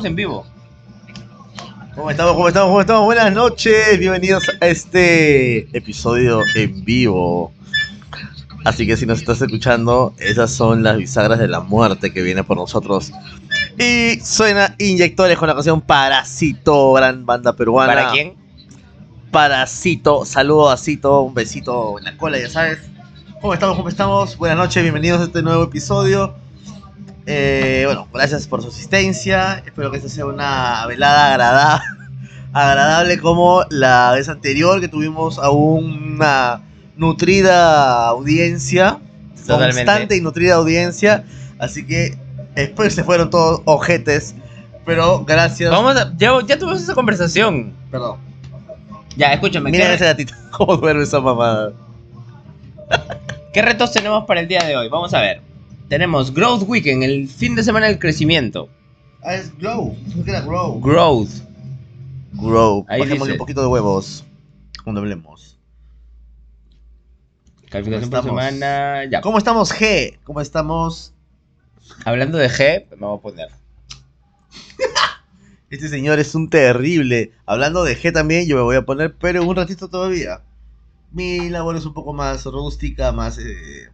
estamos en vivo. ¿Cómo estamos? ¿Cómo estamos? ¿Cómo estamos? Buenas noches, bienvenidos a este episodio en vivo. Así que si nos estás escuchando, esas son las bisagras de la muerte que viene por nosotros. Y suena Inyectores con la canción Parasito, gran banda peruana. ¿Para quién? Parasito, saludo a Cito, un besito en la cola, ya sabes. ¿Cómo estamos? ¿Cómo estamos? Buenas noches, bienvenidos a este nuevo episodio. Eh, bueno, gracias por su asistencia. Espero que esta sea una velada agradable, agradable como la vez anterior que tuvimos a una nutrida audiencia. Totalmente. Constante y nutrida audiencia. Así que después se fueron todos ojetes. Pero gracias. Vamos a, ya, ya tuvimos esa conversación. Perdón. Ya, escúchame. Mira ¿qué, ese gatito. ¿Cómo duerme esa mamada? qué retos tenemos para el día de hoy? Vamos a ver. Tenemos Growth Weekend, el fin de semana del crecimiento. Ah, es Grow. Era Grow. Growth. Grow. Ahí Bajémosle dice. un poquito de huevos. Cuando hablemos. Calificación ¿Cómo por estamos? semana. Ya. ¿Cómo estamos, G? ¿Cómo estamos? Hablando de G, me voy a poner. Este señor es un terrible. Hablando de G también, yo me voy a poner, pero un ratito todavía. Mi labor es un poco más rústica, más, eh,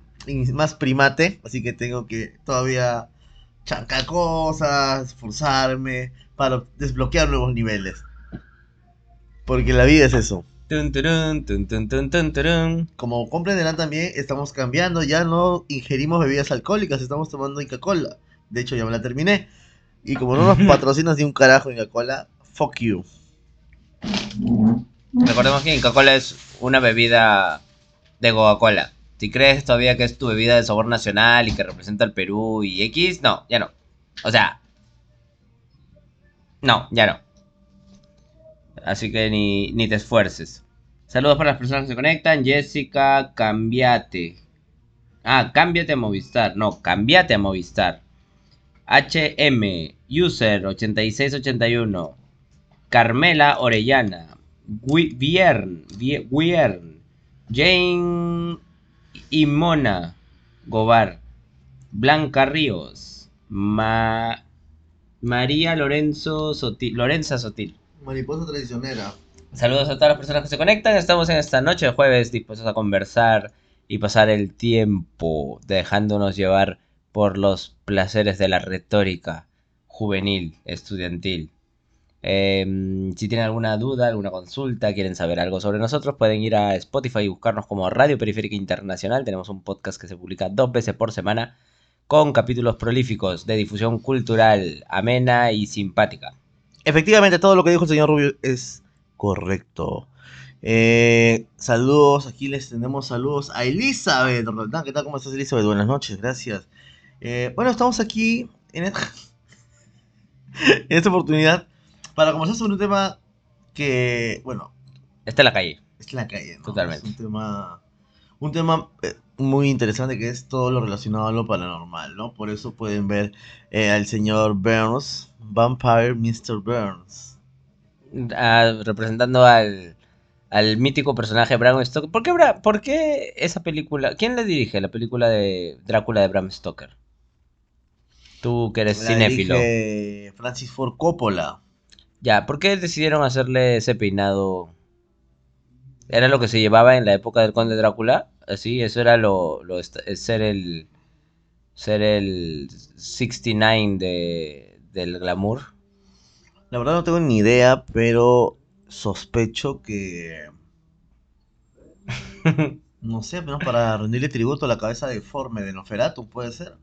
más primate, así que tengo que todavía chancar cosas, esforzarme para desbloquear nuevos niveles. Porque la vida es eso. Tun, turun, tun, tun, tun, tun, turun. Como comprenderán también, estamos cambiando, ya no ingerimos bebidas alcohólicas, estamos tomando Inca Cola. De hecho, ya me la terminé. Y como no nos patrocinas ni un carajo Inca Cola, fuck you. Recordemos que Coca-Cola es una bebida de Coca-Cola. Si crees todavía que es tu bebida de sabor nacional y que representa al Perú y X, no, ya no. O sea, no, ya no. Así que ni, ni te esfuerces. Saludos para las personas que se conectan. Jessica, cambiate. Ah, cámbiate a Movistar. No, cambiate a Movistar. HM, user 8681. Carmela Orellana. Vie- Wiern, Jane y Mona Gobar, Blanca Ríos, Ma- María Lorenzo Sotil, Lorenza Sotil. Mariposa traicionera. Saludos a todas las personas que se conectan. Estamos en esta noche de jueves dispuestos a conversar y pasar el tiempo dejándonos llevar por los placeres de la retórica juvenil, estudiantil. Eh, si tienen alguna duda, alguna consulta, quieren saber algo sobre nosotros, pueden ir a Spotify y buscarnos como Radio Periférica Internacional. Tenemos un podcast que se publica dos veces por semana con capítulos prolíficos de difusión cultural, amena y simpática. Efectivamente, todo lo que dijo el señor Rubio es correcto. Eh, saludos, aquí les tenemos saludos a Elizabeth. ¿Qué tal? ¿Cómo estás, Elizabeth? Buenas noches, gracias. Eh, bueno, estamos aquí en, en esta oportunidad para conversar sobre un tema que, bueno, Está en la calle. es la calle, ¿no? Totalmente. Es un tema, un tema eh, muy interesante que es todo lo relacionado a lo paranormal, ¿no? Por eso pueden ver eh, al señor Burns, Vampire Mr. Burns. Ah, representando al, al mítico personaje Bram Stoker. ¿Por qué, Bra- ¿Por qué esa película? ¿Quién le dirige la película de Drácula de Bram Stoker? Tú que eres La cinéfilo. Francis Ford Coppola. Ya, ¿por qué decidieron hacerle ese peinado? ¿Era lo que se llevaba en la época del Conde Drácula? Así, eso era lo, lo es ser el ser el 69 de, del glamour. La verdad no tengo ni idea, pero sospecho que... No sé, menos para rendirle tributo a la cabeza deforme de Noferatu, puede ser.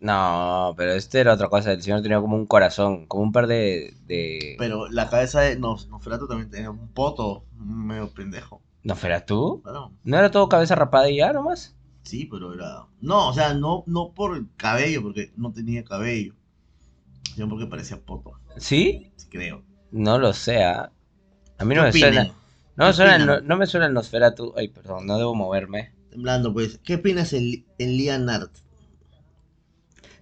No, pero este era otra cosa. El señor tenía como un corazón, como un par de. de... Pero la cabeza de Nos- Noferatu también tenía un poto medio pendejo. ¿No fueras tú? Claro. ¿No era todo cabeza rapada y ya nomás? Sí, pero era... No, o sea, no, no por el cabello, porque no tenía cabello. Sino porque parecía poto, ¿Sí? creo. No lo sé. ¿ah? A mí no ¿Qué me suena. No me ¿Qué suena, no, no me suena el Nosferatu. Ay, perdón, no debo moverme. Blando, pues. ¿Qué opinas el, el Lianart?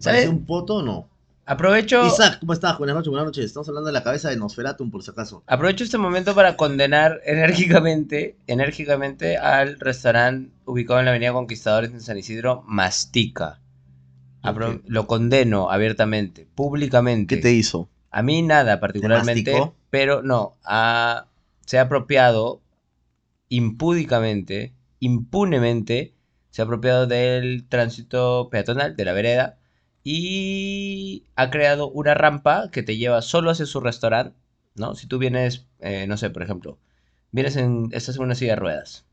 ¿Sabes? ¿Parece un poto o no? Aprovecho, Isaac, ¿cómo estás? Buenas noches, buenas noches. Estamos hablando de la cabeza de Nosferatum, por si acaso. aprovecho este momento para condenar enérgicamente, enérgicamente al restaurante ubicado en la Avenida Conquistadores en San Isidro, Mastica. Apro-. Lo condeno abiertamente, públicamente. ¿Qué te hizo? A mí nada particularmente, pero no, se ha apropiado impúdicamente, impunemente, se ha apropiado del tránsito peatonal, de la vereda, y ha creado una rampa que te lleva solo hacia su restaurante, ¿no? Si tú vienes, eh, no sé, por ejemplo, vienes en, estás en una silla de ruedas,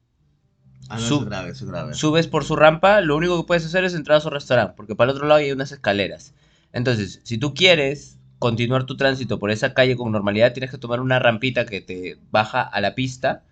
Ah, no, es grave, es grave. subes por su rampa, lo único que puedes hacer es entrar a su restaurante, porque para el otro lado hay unas escaleras. Entonces, si tú quieres continuar tu tránsito por esa calle con normalidad, tienes que tomar una rampita que te baja a la pista.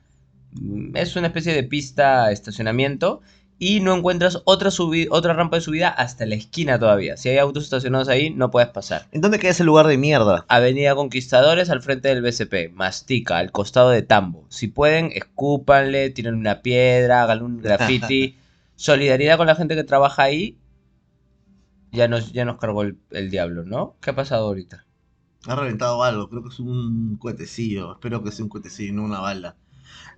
Mm, Es una especie de pista estacionamiento y no encuentras otra, otra rampa de subida hasta la esquina todavía. Si hay autos estacionados ahí, no puedes pasar. ¿En dónde queda ese lugar de mierda? Avenida Conquistadores al frente del BCP, Mastica, al costado de Tambo. Si pueden, escúpanle, tiren una piedra, hagan un graffiti. Solidaridad con la gente que trabaja ahí. Ya nos, ya nos cargó el, el diablo, ¿no? ¿Qué ha pasado ahorita? Ha reventado algo, creo que es un cuetecillo. Espero que sea un cuetecillo no una bala.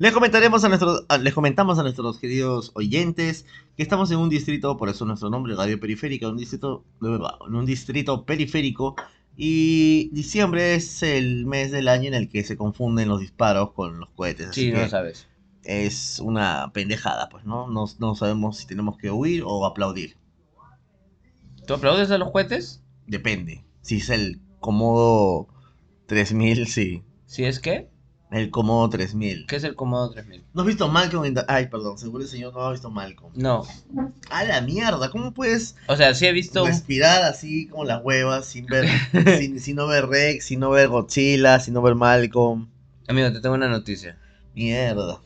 Les comentaremos a nuestros, a- les comentamos a nuestros queridos oyentes que estamos en un distrito, por eso nuestro nombre, Radio Periférica, un distrito, en un distrito periférico. Y diciembre es el mes del año en el que se confunden los disparos con los cohetes. Así Sí, no sabes. es una pendejada, pues, ¿no? ¿no? No sabemos si tenemos que huir o aplaudir. ¿Tú aplaudes a los cohetes? Depende. Si es el Comodo 3000, sí. Si es que, El Comodo 3000. ¿qué es el Comodo 3000? ¿No has visto Malcolm en the- Ay, perdón, seguro el señor no ha visto Malcolm. No. A la mierda, ¿cómo puedes O sea, sí he visto respirar así como las huevas sin ver, sin, sin no ver Rex, sin no ver Godzilla, sin no ver Malcolm? Amigo, te tengo una noticia. Mierda.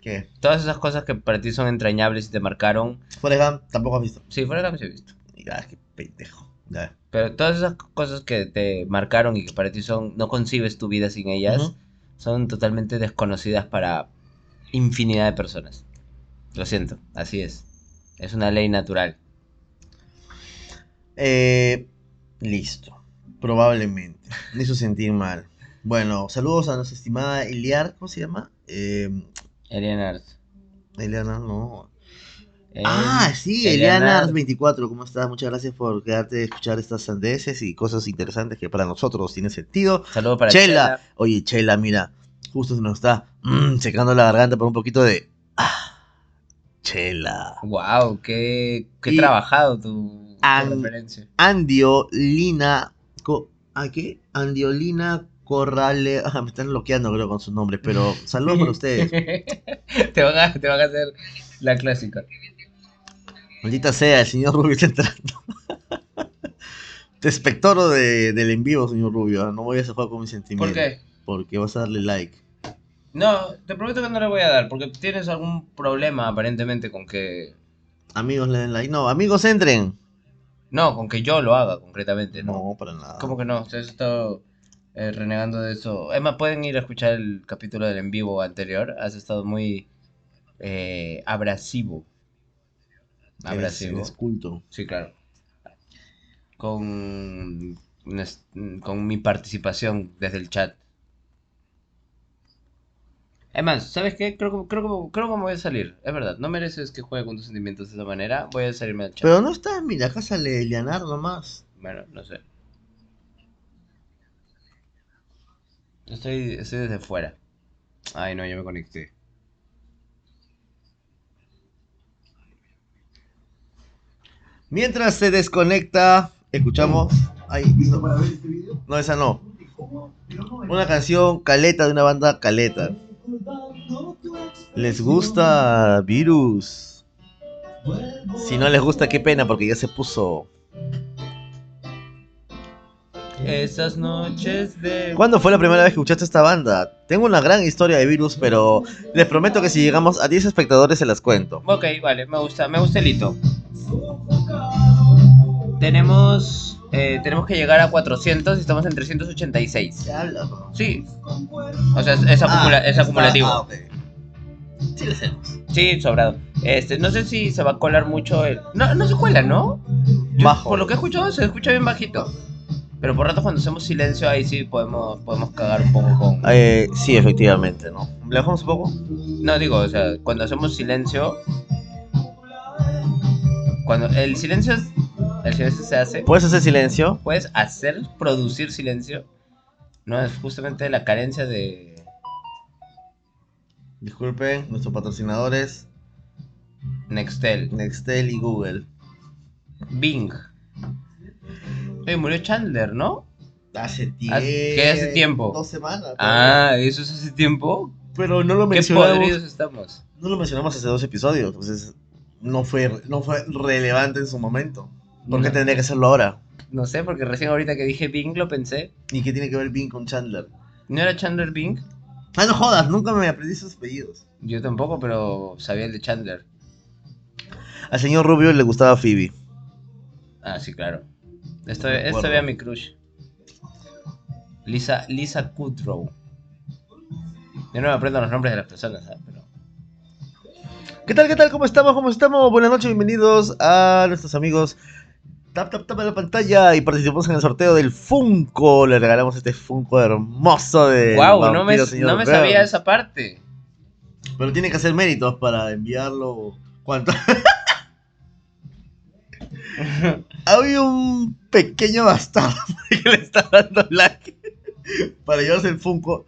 ¿Qué? Todas esas cosas que para ti son entrañables y te marcaron... Forrest Gump tampoco has visto. Sí, la que sí he visto. Ya, qué pendejo. Ya. Pero todas esas cosas que te marcaron y que para ti son, no concibes tu vida sin ellas. Son totalmente desconocidas para infinidad de personas. Lo siento, así es. Es una ley natural. Eh, listo. Probablemente. Me hizo sentir mal. Bueno, saludos a nuestra estimada Eliar, ¿cómo se llama? Eh, Eliana Eliana, no. Eh, ah, sí, Eliana- Eliana 24, ¿cómo estás? Muchas gracias por quedarte a escuchar estas sandeces y cosas interesantes que para nosotros tienen sentido. Saludos para Chela. Oye, Chela, mira, justo se nos está mm, secando la garganta por un poquito de... Ah, Chela. Wow, qué, qué Y- trabajado tu, tu An- referencia. Andiolina... Co- ¿A qué? Andiolina Corrale... Ah, me están bloqueando creo con sus nombres, pero saludos para ustedes. te, van a, te van a hacer la clásica. Maldita sea, el señor Rubio está entrando. Te espectoro de, del en vivo, señor Rubio. No voy a jugar con mis sentimientos. ¿Por qué? Porque vas a darle like. No, te prometo que no le voy a dar, porque tienes algún problema aparentemente con que... Amigos le den like. No, amigos entren. No, con que yo lo haga concretamente, ¿no? No, para nada. ¿Cómo que no? Ustedes estado eh, renegando de eso. Emma, pueden ir a escuchar el capítulo del en vivo anterior. Has estado muy eh, abrasivo. Eres, Abrasivo. eres culto. Sí, claro. Con, con mi participación desde el chat. Es más, ¿sabes qué? Creo, que- creo, que- creo que me voy a salir. Es verdad, no mereces que juegue con tus sentimientos de esa manera. Voy a salirme del chat. Pero no está, mira, acá sale Leonard nomás. Bueno, no sé. Estoy, estoy desde fuera. Ay, no, yo me conecté. Mientras se desconecta, escuchamos. Ay, no, esa no. Una canción caleta de una banda caleta. ¿Les gusta Virus? Si no les gusta, qué pena, porque ya se puso. Esas noches de... ¿Cuándo fue la primera vez que escuchaste esta banda? Tengo una gran historia de Virus, pero les prometo que si llegamos a 10 espectadores se las cuento. Ok, vale, me gusta, me gusta el hito. Tenemos, eh, tenemos que llegar a 400 y estamos en 386. ¿Qué hablas? bro? Sí. O sea, es, es acumula- Ah, es acumulativo. ah. Sí, hacemos. Sí, sobrado. Este, no sé si se va a colar mucho el... No, no se cuela, ¿no? Yo, Bajo. Por lo que he escuchado, se escucha bien bajito. Pero por rato cuando hacemos silencio, ahí sí podemos, podemos cagar un poco con... Eh, sí, efectivamente, ¿no? ¿Le bajamos un poco? No, digo, o sea, cuando hacemos silencio... Cuando el silencio, es- silencio se hace... ¿Puedes hacer silencio? Puedes hacer, producir silencio. No, es justamente la carencia de... Disculpen, nuestros patrocinadores, Nextel. Nextel y Google. Bing. Oye, murió Chandler, ¿no? Hace tiempo. ¿qué hace tiempo? Dos semanas. Ah, ¿eso es hace tiempo? Pero no lo ¿Qué mencionamos. podridos estamos? No lo mencionamos hace dos episodios. Entonces, no fue, no fue relevante en su momento. ¿Por qué No. tendría que hacerlo ahora? No sé, porque recién ahorita que dije Bing lo pensé. ¿Y qué tiene que ver Bing con Chandler? ¿No era Chandler Bing? Ah, no jodas, nunca me aprendí sus apellidos. Yo tampoco, pero sabía el de Chandler. Al señor Rubio le gustaba Phoebe. Ah, sí, claro. Esto, Me esto era mi crush. Lisa, Lisa Kudrow. Yo no me aprendo los nombres de las personas, ¿sabes? Pero... ¿Qué tal, qué tal? ¿Cómo estamos? ¿Cómo estamos? Buenas noches, bienvenidos a nuestros amigos. Tap, tap, tap en la pantalla y participamos en el sorteo del Funko. Le regalamos este Funko hermoso de. ¡Wow! No me, no me sabía esa parte. Pero tiene que hacer méritos para enviarlo. ¿Cuánto? Había un pequeño bastardo que le está dando like para llevarse el Funko.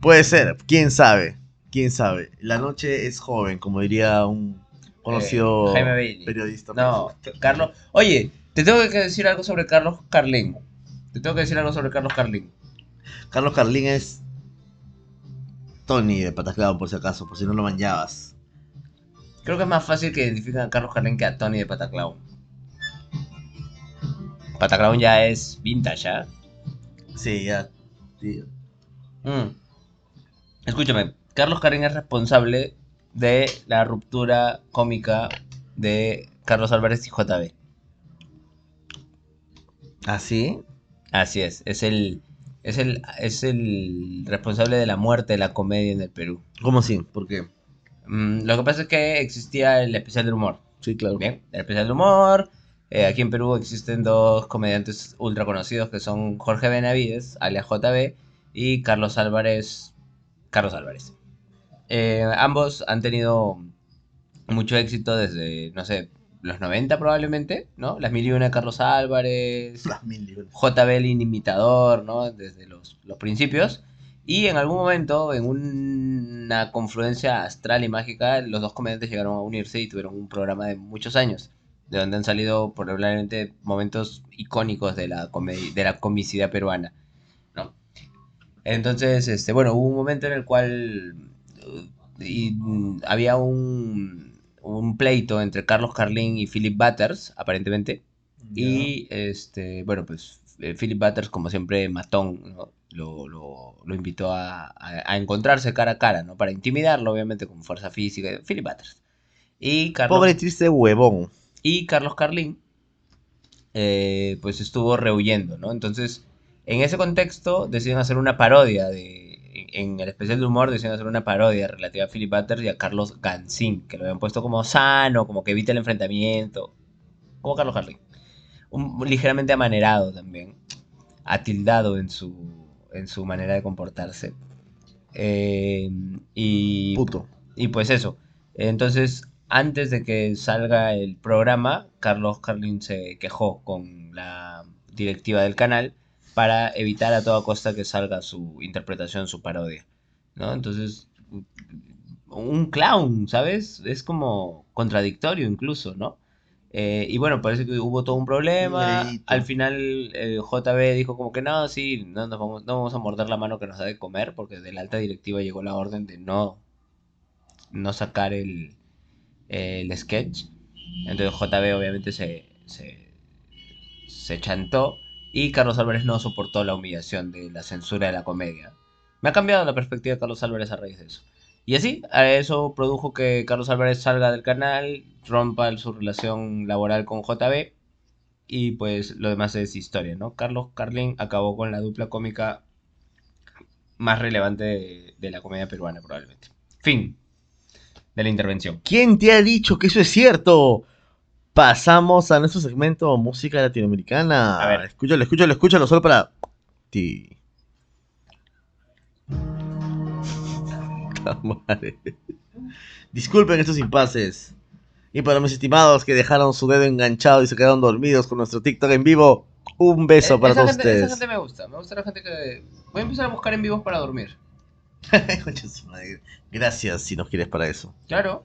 Puede ser, quién sabe, quién sabe. La noche es joven, como diría un conocido Eh, Jaime periodista. No, Carlos. Oye, te tengo que decir algo sobre Carlos Carlín. Te tengo que decir algo sobre Carlos Carlín. Carlos Carlín es Tony de Pataclao, por si acaso, por si no lo manchabas. Creo que es más fácil que identifiquen a Carlos Carlín que a Tony de Pataclown. Pataclown ya es vintage, ¿ya? Sí, ya. tío. Mm. Escúchame, Carlos Carlín es responsable de la ruptura cómica de Carlos Álvarez y JB. ¿Ah, sí? Así es, es el, es el, es el responsable de la muerte de la comedia en el Perú. ¿Cómo sí? ¿Por qué? Mm, lo que pasa es que existía el especial del humor. Sí, claro. Bien, el especial de humor. Eh, aquí en Perú existen dos comediantes ultra conocidos que son Jorge Benavides, alias JB, y Carlos Álvarez. Carlos Álvarez. Eh, ambos han tenido mucho éxito desde, no sé, los 90 probablemente, ¿no? Las mil y una de Carlos Álvarez, Las mil. JB el inimitador, ¿no? Desde los, los principios. Y en algún momento, en una confluencia astral y mágica, los dos comediantes llegaron a unirse y tuvieron un programa de muchos años, de donde han salido probablemente momentos icónicos de la, de la comicidad peruana, ¿no? Entonces, este, bueno, hubo un momento en el cual y, mm, había un, un pleito entre Carlos Carlín y Philip Butters, aparentemente, y este, bueno, pues eh, Philip Butters, como siempre, matón, ¿no? lo, lo- lo invitó a, a- a encontrarse cara a cara, ¿no? Para intimidarlo, obviamente, con fuerza física. Philip Butters. Y Carlos, Pobre triste huevón. y Carlos Carlín, eh, pues estuvo rehuyendo, ¿no? Entonces, en ese contexto, deciden hacer una parodia de. En el especial de humor deciden hacer una parodia relativa a Philip Butters y a Carlos Gansín, que lo habían puesto como sano, como que evita el enfrentamiento. Como Carlos. Un, ligeramente amanerado también. Atildado en su, en su manera de comportarse. Eh, y Puto. y pues eso. Entonces, antes de que salga el programa, Carlos Carlin se quejó con la directiva del canal para evitar a toda costa que salga su interpretación, su parodia. ¿No? Entonces, un clown, ¿sabes? Es como contradictorio incluso, ¿no? Eh, y bueno, parece que hubo todo un problema. Al final eh, JB dijo como que no, sí, no, nos vamos, no vamos a morder la mano que nos da de comer, porque de la alta directiva llegó la orden de no, no sacar el, el sketch. Entonces JB obviamente se, se, se chantó y Carlos Álvarez no soportó la humillación de la censura de la comedia. Me ha cambiado la perspectiva de Carlos Álvarez a raíz de eso. Y así, eso produjo que Carlos Álvarez salga del canal, rompa su relación laboral con JB y pues lo demás es historia, ¿no? Carlos Carlin acabó con la dupla cómica más relevante de, de la comedia peruana probablemente. Fin. de la intervención. ¿Quién te ha dicho que eso es cierto? Pasamos a nuestro segmento música latinoamericana. A ver. Escúchalo, escúchalo, escúchalo solo para ti. Disculpen estos impases. Y para mis estimados que dejaron su dedo enganchado y se quedaron dormidos con nuestro TikTok en vivo, un beso Eh, para esa todos gente, Esa ustedes. gente me gusta. Me gusta la gente que. Voy a empezar a buscar en vivos para dormir. Gracias si nos quieres para eso. Claro.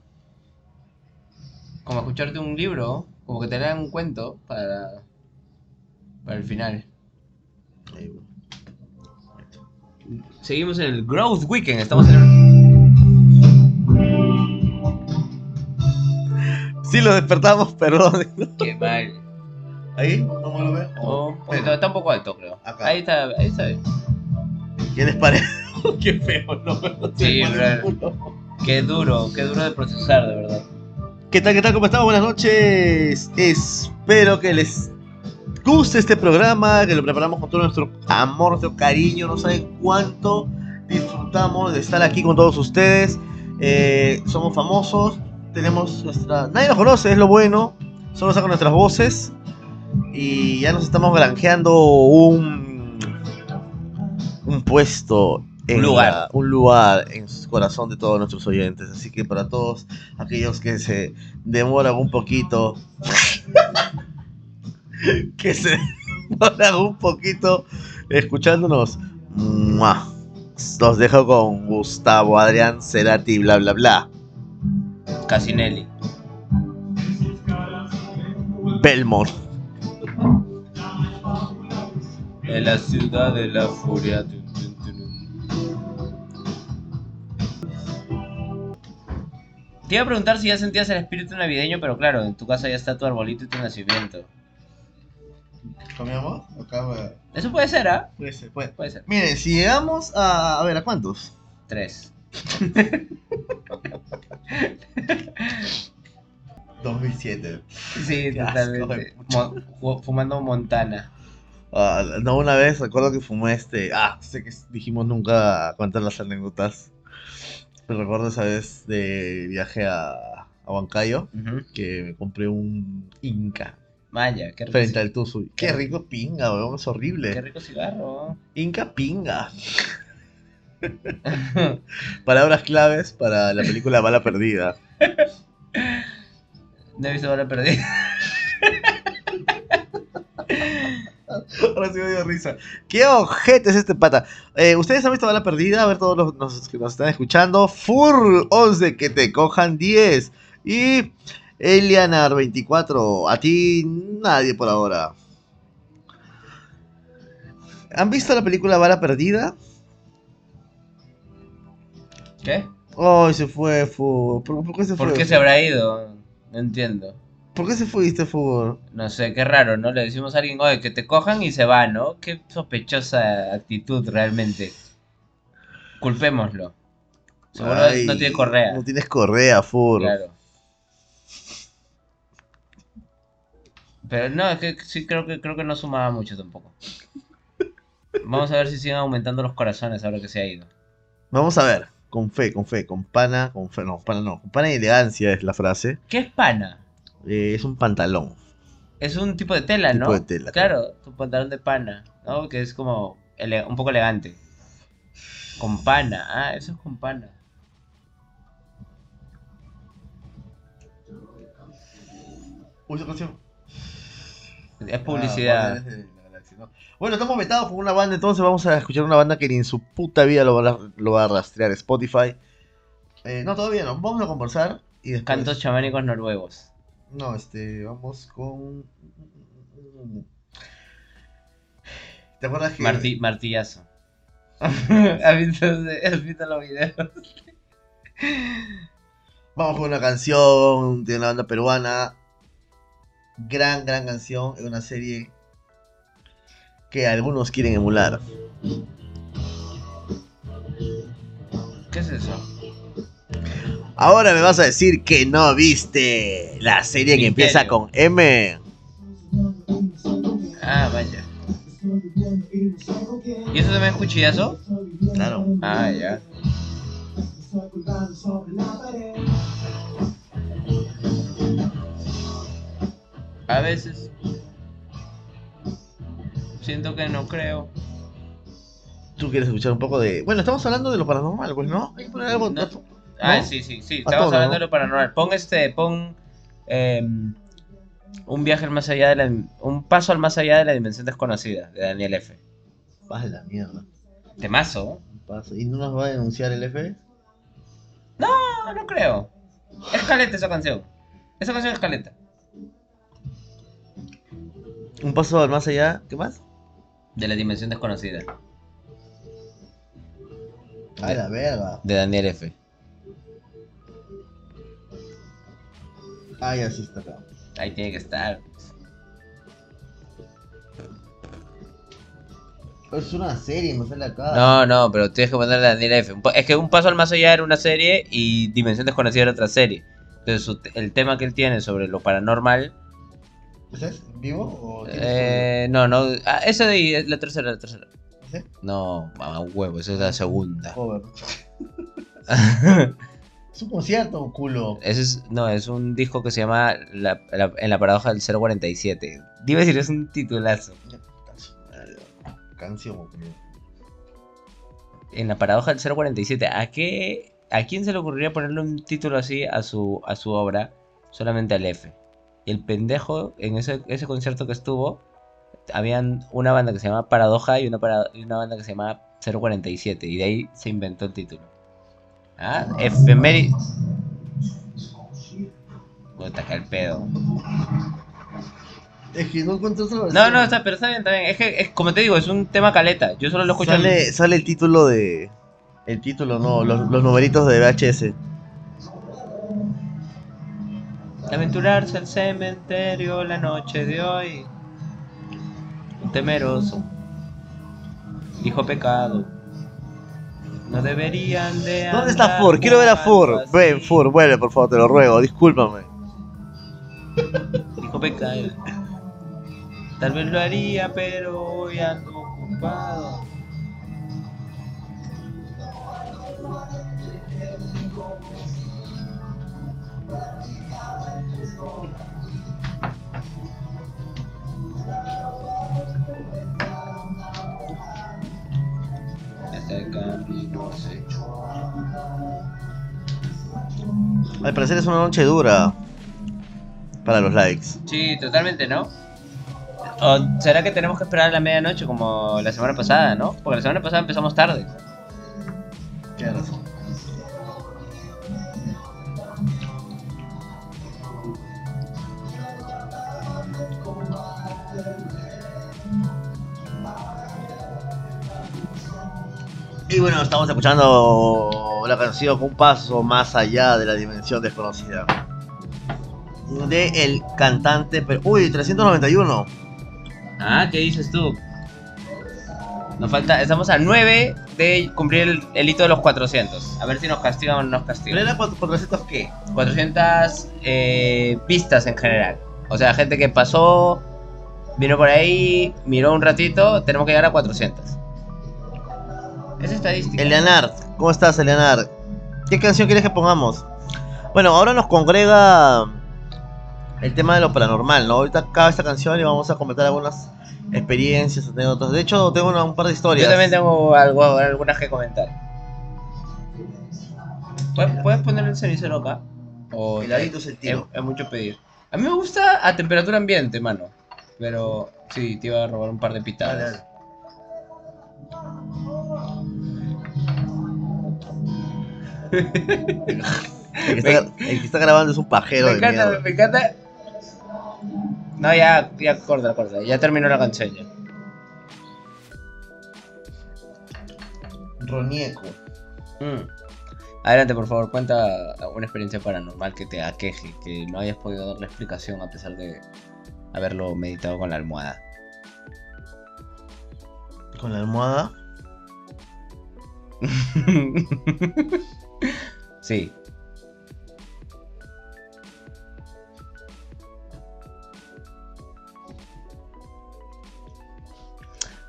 Como escucharte un libro, como que te lean un cuento para. para el final. Seguimos en el Growth Weekend. Estamos en el. Sí, lo despertamos, perdón. Qué mal. Ahí, ¿cómo lo ves? Oh, está, está un poco alto, creo. Acá. Ahí está, ahí está bien. ¿Qué les parece? Qué feo. Qué duro, qué duro de procesar, de verdad. ¿Qué tal, qué tal? ¿Cómo estamos? Buenas noches. Espero que les guste este programa, que lo preparamos con todo nuestro amor, nuestro cariño. No saben cuánto disfrutamos de estar aquí con todos ustedes. Eh, somos famosos, tenemos nuestra... Nadie nos conoce, es lo bueno. Solo sacan nuestras voces. Y ya nos estamos granjeando un... Un puesto. En Un lugar. la- un lugar en su corazón de todos nuestros oyentes. Así que para todos aquellos que se demoran un poquito. que se demoran un poquito escuchándonos. ¡mua! Los dejo con Gustavo, Adrián, Cerati, bla bla bla. Casinelli. Belmont. En la ciudad de la furia. Te iba a preguntar si ya sentías el espíritu navideño, pero claro, en tu casa ya está tu arbolito y tu nacimiento. ¿Comíamos? Acá Eso puede ser, ¿ah? puede ser, puede. Puede ser. Miren, si llegamos a. A ver, ¿a cuántos? Tres. 2007. Sí, Qué totalmente. Mo- fumando Montana. Ah, no, una vez recuerdo que fumé este. Ah, sé que dijimos nunca contar las anécdotas. Recuerdo esa vez de viaje a, a Huancayo que me compré un Inca Vaya, qué rico. frente al Tuzu. Qué rico pinga, weón, es horrible. Qué rico cigarro. Inca pinga. Palabras claves para la película Bala Perdida. No he visto bala perdida. Ahora sí me dio risa. ¿Qué ojete es este pata? Eh, Ustedes han visto Bala Perdida, a ver todos los los que nos están escuchando. Fur 11, que te cojan 10. Y Elianar 24, a ti nadie por ahora. ¿Han visto la película Bala Perdida? ¿Qué? Ay, se fue, Fur. ¿Por, por qué se fue? ¿Por qué se habrá ido? No entiendo. ¿Por qué se fuiste, Fur? No sé, qué raro, ¿no? Le decimos a alguien, oye, que te cojan y se va, ¿no? Qué sospechosa actitud realmente. Culpémoslo. Seguro Ay, no tiene correa. No tienes correa, Fur. Claro. Pero no, es que sí creo que creo que no sumaba mucho tampoco. Vamos a ver si siguen aumentando los corazones ahora que se ha ido. Vamos a ver. Con fe, con fe, con pana, con fe, no, pana no, con pana y elegancia es la frase. ¿Qué es pana? Eh, es un pantalón. Es un tipo de tela, Tipo ¿no? de tela, Claro, tu pantalón de pana, ¿no? Que es como un poco elegante. Con pana, ah, eso es con pana. Uy, esa canción. Es publicidad. Ah, Galaxia, ¿no? Bueno, estamos metados con una banda, entonces vamos a escuchar una banda que ni en su puta vida lo va a, lo va a rastrear Spotify. Eh, no, todavía no. Vamos a conversar y después. Cantos chamánicos noruegos. No, este, vamos con. ¿Te acuerdas que.? Marti- martillazo. ¿Has visto, has visto los videos? Vamos con una canción de una banda peruana. Gran, gran canción. Es una serie que algunos quieren emular. ¿Qué es eso? Ahora me vas a decir que no viste la serie que empieza con M. Ah, vaya. ¿Y eso también es cuchillazo? Claro. Ah, ya. A veces. Siento que no creo. Tú quieres escuchar un poco de. Bueno, estamos hablando de lo paranormal, pues, ¿no? Hay que poner algo. No. Ah, sí, sí, sí. Estamos hablando de lo paranormal. Pon este, pon em, un viaje al más allá de la, un paso al más allá de la dimensión desconocida de Daniel F. Ah, la mierda. Temazo. Paso. ¿Y no nos va a denunciar el F? No, no creo. Es caleta esa canción. Esa canción es caleta. Un paso al más allá. ¿Qué más? De la dimensión desconocida. A la verga. De Daniel F. Ah, ya sí está acá. Ahí tiene que estar. Es una serie, no sale acá. No, no, pero tienes que ponerle a Daniel F. Es que un paso al más allá era una serie y Dimensión desconocida era otra serie. Entonces el tema que él tiene sobre lo paranormal ¿Ese es vivo o Eh, no, no. Ah, esa de la tercera, la tercera. ¿Sí? No, mamá huevo, esa es la segunda. Es un concierto, culo. Ese es, no, es un disco que se llama la, la- En la paradoja del 047. Dime si es un titulazo. Canción, culo. En la paradoja del 047. ¿A qué? ¿A quién se le ocurriría ponerle un título así a su, a su obra? Solamente al F. Y el pendejo, en ese, ese concierto que estuvo, habían una banda que se llamaba Paradoja y una, para- y una banda que se llamaba 047. Y de ahí se inventó el título. Ah, efeméride. Puta que el pedo. Es que no encuentro otra No, no, está, pero está bien, está bien. Es que, es, como te digo, es un tema caleta. Yo solo lo escucho sale el título de. El título, no, los, los numeritos de VHS. Aventurarse al cementerio la noche de hoy. Un temeroso. Dijo pecado. No deberían de. ¿Dónde está Fur? Quiero ver a Fur. Ven. Fur, vuelve, por favor, te lo ruego, discúlpame. Dijo pecado. Tal vez lo haría, pero hoy ando ocupado. Al parecer es una noche dura para los likes. Sí, totalmente, ¿no? Será que tenemos que esperar a la medianoche como la semana pasada, no? Porque la semana pasada empezamos tarde. Qué razón. Y bueno, estamos escuchando la canción Un paso más allá de la dimensión desconocida. De el cantante, pero... Uy, 391. Ah, ¿qué dices tú? Nos falta, estamos a 9 de cumplir el, el hito de los 400. A ver si nos castigan o no nos ¿Pero castigan. era 400 qué? 400 eh, pistas en general. O sea, gente que pasó, vino por ahí, miró un ratito, tenemos que llegar a 400. Es estadística. Eleanard, ¿cómo estás, Eleanard? ¿Qué canción quieres que pongamos? Bueno, ahora nos congrega el tema de lo paranormal, ¿no? Ahorita acaba esta canción y vamos a comentar algunas experiencias, anécdotas. De hecho, tengo una- un par de historias. Yo también tengo algo, algunas que comentar. ¿Puedes, puedes poner el cenicero acá? O es el es, tiro. es mucho pedir. A mí me gusta a temperatura ambiente, mano. Pero sí, te iba a robar un par de pitadas. El que, está, el que está grabando es un pajero Me de encanta, mierda. me encanta. No, ya, ya corta, corta. Ya terminó la canción ya. Ronieco. Mm. Adelante, por favor, cuenta una experiencia paranormal que te aqueje, que no hayas podido darle explicación a pesar de haberlo meditado con la almohada. Con la almohada. sí.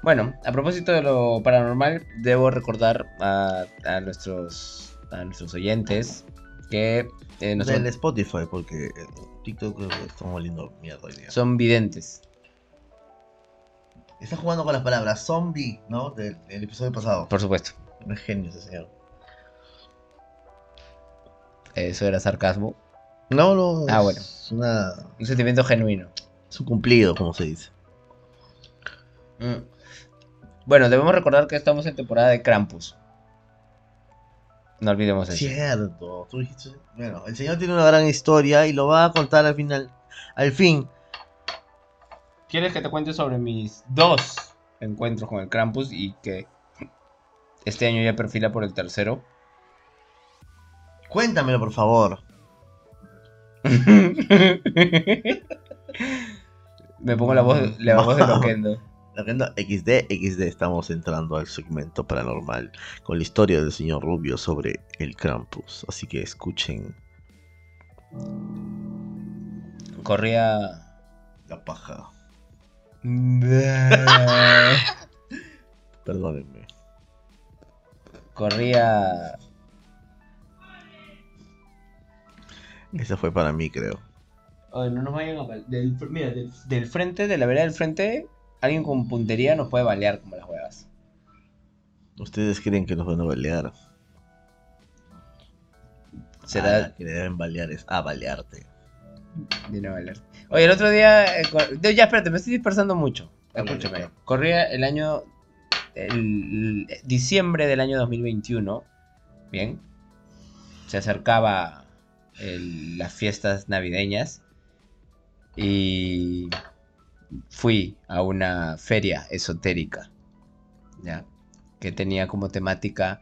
Bueno, a propósito de lo paranormal, debo recordar a, a nuestros a nuestros oyentes que eh, no son, Del Spotify, porque TikTok creo que estamos volviendo mierda hoy día. son videntes. Está jugando con las palabras zombie, ¿no? Del, del episodio pasado. Por supuesto. Es genio ese señor. Eso era sarcasmo. No, no. Ah, es bueno. Una, Un sentimiento genuino. es un cumplido, como se dice. Mm. Bueno, debemos recordar que estamos en temporada de Krampus. No olvidemos eso. Cierto. Tú dijiste. Bueno, el señor tiene una gran historia y lo va a contar al final. Al fin. ¿Quieres que te cuente sobre mis dos encuentros con el Krampus y que este año ya perfila por el tercero? Cuéntamelo, por favor. Me pongo la voz, la voz de Loquendo. La agenda XD, XD, estamos entrando al segmento paranormal con la historia del señor Rubio sobre el Krampus. Así que escuchen Corría. la paja. Perdónenme. Corría. Esa fue para mí, creo. Ay, no nos vayan a del, Mira, del, del frente, de la vereda del frente, alguien con puntería nos puede balear como las huevas. Ustedes creen que nos van a balear. Será. Ah, que le deben balear es a balearte. Vino a bailar. Oye, el otro día. eh, ya, espérate, me estoy dispersando mucho. Escúchame. Corría el año. El, el diciembre del año 2021. Bien. Se acercaba el- las fiestas navideñas. Y. Fui a una feria esotérica. ¿Ya? Que tenía como temática.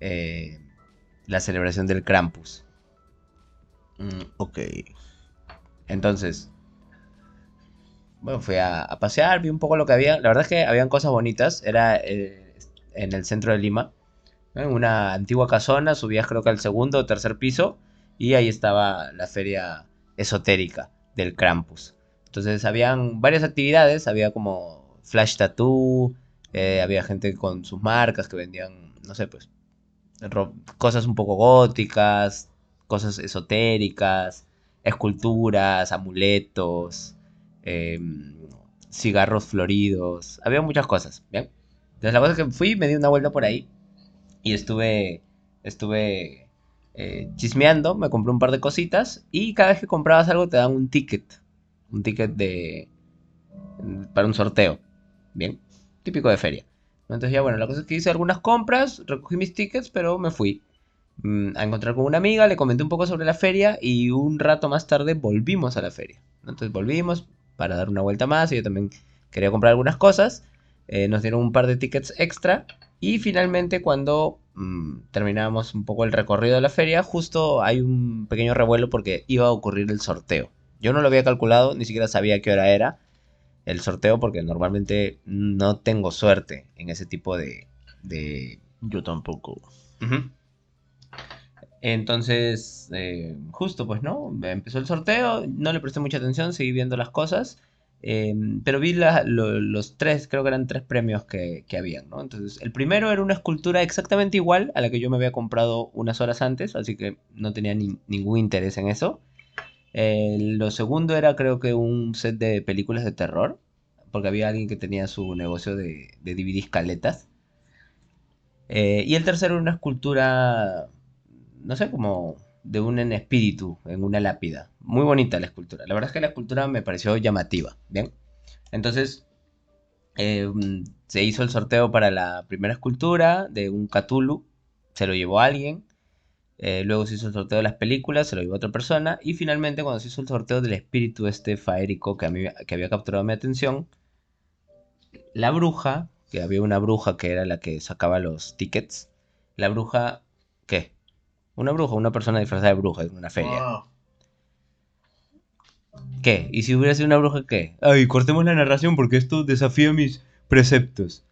eh, la celebración del Krampus. Mm, Ok. entonces, bueno, fui a, a pasear, vi un poco lo que había. La verdad es que habían cosas bonitas. Era eh, en el centro de Lima, en una antigua casona. Subías creo que al segundo o tercer piso y ahí estaba la feria esotérica del Krampus. Entonces habían varias actividades. Había como flash tattoo, eh, había gente con sus marcas que vendían, no sé, pues cosas un poco góticas, cosas esotéricas esculturas, amuletos, em, cigarros floridos, había muchas cosas, ¿bien? Entonces la cosa es que fui, me di una vuelta por ahí y estuve, estuve eh, chismeando, me compré un par de cositas y cada vez que comprabas algo te dan un ticket, un ticket de para un sorteo, ¿bien? Típico de feria. Entonces ya bueno, la cosa es que hice algunas compras, recogí mis tickets, pero me fui mm, a encontrar con una amiga, le comenté un poco sobre la feria y un rato más tarde volvimos a la feria. Entonces volvimos para dar una vuelta más y yo también quería comprar algunas cosas. Eh, nos dieron un par de tickets extra y finalmente cuando mm, terminamos un poco el recorrido de la feria, justo hay un pequeño revuelo porque iba a ocurrir el sorteo. Yo no lo había calculado, ni siquiera sabía qué hora era el sorteo porque normalmente no tengo suerte en ese tipo de, de Yo tampoco. Entonces, eh, justo pues, ¿no? Empezó el sorteo, no le presté mucha atención, seguí viendo las cosas, eh, pero vi los tres, creo que eran tres premios que, que habían, ¿no? Entonces, el primero era una escultura exactamente igual a la que yo me había comprado unas horas antes, así que no tenía ni- ningún interés en eso. Eh, lo segundo era creo que un set de películas de terror, porque había alguien que tenía su negocio de, de DVD caletas. Eh, y el tercero era una escultura, no sé, como de un espíritu en una lápida. Muy bonita la escultura. La verdad es que la escultura me pareció llamativa. Bien. Entonces, mm, se hizo el sorteo para la primera escultura de un Cthulhu. Se lo llevó alguien. Eh, luego se hizo el sorteo de las películas, se lo llevó otra persona. Y finalmente, cuando se hizo el sorteo del espíritu este faérico que, a mí, que había capturado mi atención, la bruja, que había una bruja que era la que sacaba los tickets. La bruja, ¿qué? Una bruja, una persona disfrazada de bruja en una feria. ¿Qué? ¿Y si hubiera sido una bruja qué? Ay, cortemos la narración porque esto desafía mis preceptos.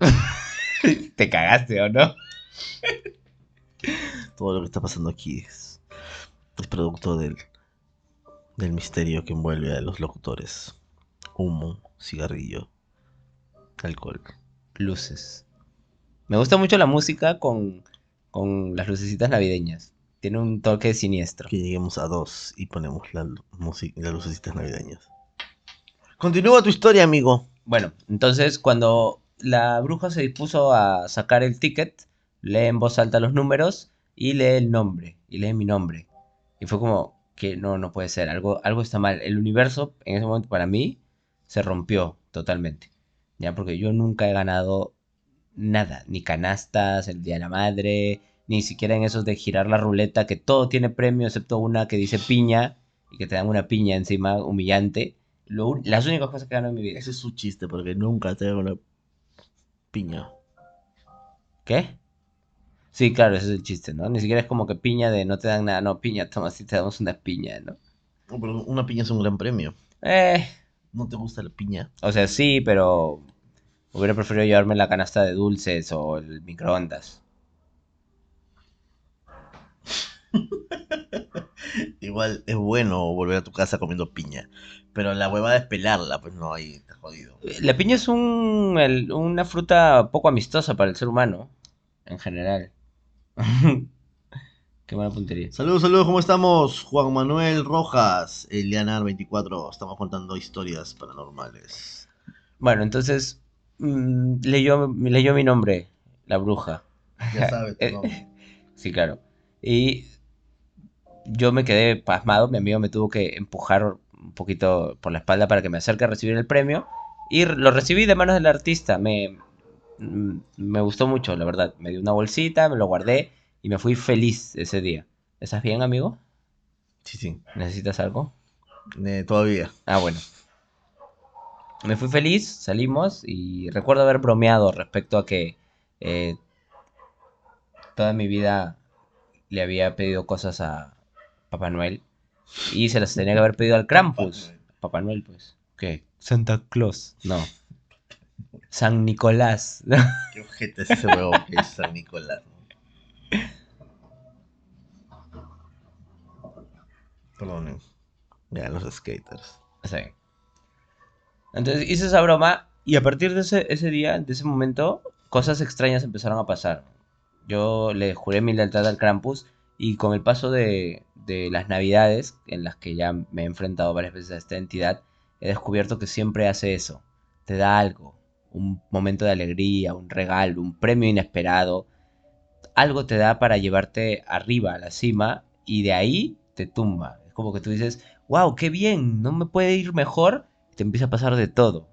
Te cagaste, ¿o no? todo lo que está pasando aquí es, es producto del, del misterio que envuelve a los locutores. Humo, cigarrillo, alcohol. luces. Me gusta mucho la música con, con las lucecitas navideñas. Tiene un toque siniestro. Que lleguemos a dos y ponemos la las lucecitas navideñas. Continúa tu historia, amigo. Bueno, entonces cuando la bruja se dispuso a sacar el ticket, lee en voz alta los números y lee el nombre, y lee mi nombre. Y fue como que no, no puede ser, algo, algo está mal. El universo en ese momento para mí se rompió totalmente. Ya, porque yo nunca he ganado nada, ni canastas, el Día de la Madre, ni siquiera en esos de girar la ruleta, que todo tiene premio excepto una que dice piña y que te dan una piña encima humillante. Lo las únicas cosas que gano en mi vida. Ese es su chiste, porque nunca te hago una piña. ¿Qué? Sí, claro, ese es el chiste, ¿no? Ni siquiera es como que piña de no te dan nada, no, piña, toma, si te damos una piña, ¿no? No, pero una piña es un gran premio. Eh, ¿No te gusta la piña? o sea, sí, pero hubiera preferido llevarme la canasta de dulces o el microondas. Igual es bueno volver a tu casa comiendo piña. Pero la huevada es pelarla, pues no, ahí está jodido. La piña es un, el- una fruta poco amistosa para el ser humano, en general. Qué mala puntería. Saludos, saludos, ¿cómo estamos? Juan Manuel Rojas, Elianar 24. Estamos contando historias paranormales. Bueno, entonces mm, leyó, leyó mi nombre, la bruja. Ya sabes, Eh, ¿no? Sí, claro. Y yo me quedé pasmado, mi amigo me tuvo que empujar un poquito por la espalda para que me acerque a recibir el premio. Y lo recibí de manos del artista. Me, mm, me gustó mucho, la verdad. Me dio una bolsita, me lo guardé y me fui feliz ese día. ¿Estás bien, amigo? Sí, sí. ¿Necesitas algo? Eh, todavía. Ah, bueno. Me fui feliz, salimos y recuerdo haber bromeado respecto a que eh, toda mi vida le había pedido cosas a Papá Noel y se las tenía que haber pedido al Krampus. Papá Noel, pues. ¿Qué? Santa Claus. No. San Nicolás. Qué ojete es ese huevo que es San Nicolás. ¿no? Perdonen. Ya, los skaters. Sí. Entonces hice esa broma y a partir de ese, ese día, de ese momento, cosas extrañas empezaron a pasar. Yo le juré mi lealtad al Krampus y con el paso de, de las navidades, en las que ya me he enfrentado varias veces a esta entidad, he descubierto que siempre hace eso. Te da algo, un momento de alegría, un regalo, un premio inesperado. Algo te da para llevarte arriba, a la cima, y de ahí te tumba. Es como que tú dices, wow, qué bien, no me puede ir mejor. Te empieza a pasar de todo.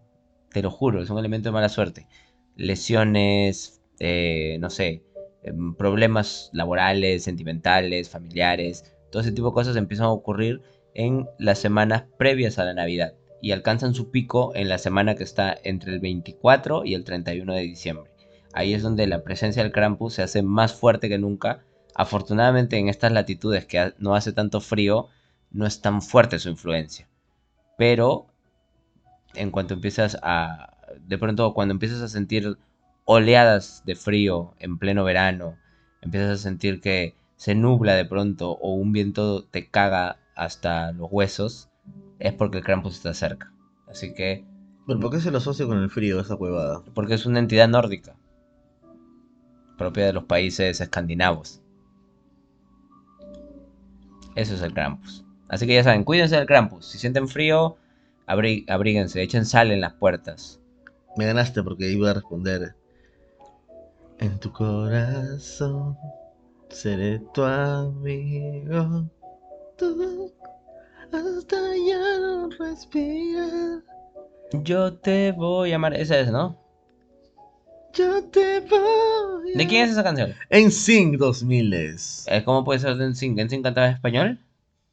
Te lo juro, es un elemento de mala suerte. Lesiones, eh, no sé, em, problemas laborales, sentimentales, familiares, todo ese tipo de cosas empiezan a ocurrir en las semanas previas a la Navidad y alcanzan su pico en la semana que está entre el 24 y el 31 de diciembre. Ahí es donde la presencia del Krampus se hace más fuerte que nunca. Afortunadamente en estas latitudes que no hace tanto frío, no es tan fuerte su influencia. Pero en cuanto empiezas a... De pronto cuando empiezas a sentir oleadas de frío en pleno verano, empiezas a sentir que se nubla de pronto o un viento te caga hasta los huesos, es porque el Krampus está cerca. Así que, Pero ¿por qué se lo asocia con el frío esa huevada? porque es una entidad nórdica, propia de los países escandinavos. Eso es el Krampus. Así que ya saben, cuídense del Krampus. Si sienten frío, abrí- abríguense, echen sal en las puertas. Me ganaste porque iba a responder. En tu corazón seré tu amigo. Tú hasta ya no respirar. Yo te voy a amar. Esa es, ¿no? Yo te voy. ¿De quién es esa canción? En Sync 2000 es. Eh, ¿Cómo puede ser de NSYNC? ¿NSYNC cantaba en español?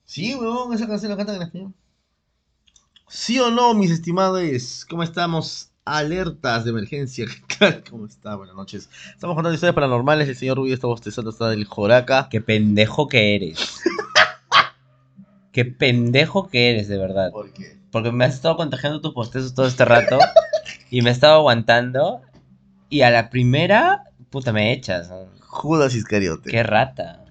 Sí, weón, esa canción la cantan en español. ¿Sí o no, mis estimados? ¿Cómo estamos? Alertas de emergencia. ¿Cómo está? Buenas noches. Estamos contando historias paranormales. El señor Rubio está bostezando, está del Joraca. Qué pendejo que eres. Qué pendejo que eres, de verdad. ¿Por qué? Porque me has estado contagiando tus postezos todo este rato. y me he estado aguantando. Y a la primera, puta, me echas. Judas Iscariote. Qué rata.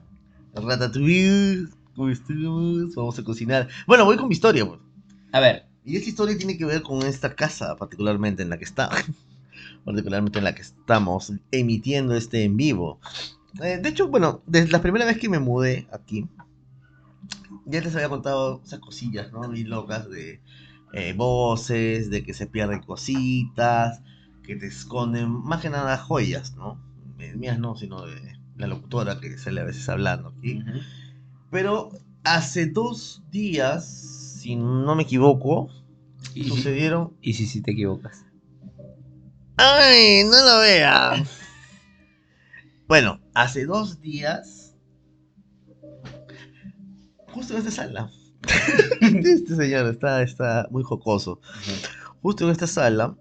Ratatouille. Vamos a cocinar. Bueno, voy con mi historia, pues. A ver, Y esta historia tiene que ver con esta casa, particularmente en la que está. particularmente en la que estamos emitiendo este en vivo. Eh, de hecho, bueno, desde la primera vez que me mudé aquí, ya les había contado esas cosillas, ¿no? Bien locas de eh, voces, de que se pierden cositas, que te esconden, más que nada joyas, ¿no? Eh, mías no, sino de la locutora que sale a veces hablando aquí. Ujú. Pero hace dos días, si no me equivoco, ¿Y, si, sucedieron... y si sí te equivocas? ¡Ay, no lo vean! Bueno, hace dos días, justo en esta sala, este señor está, está muy jocoso. Justo en esta sala,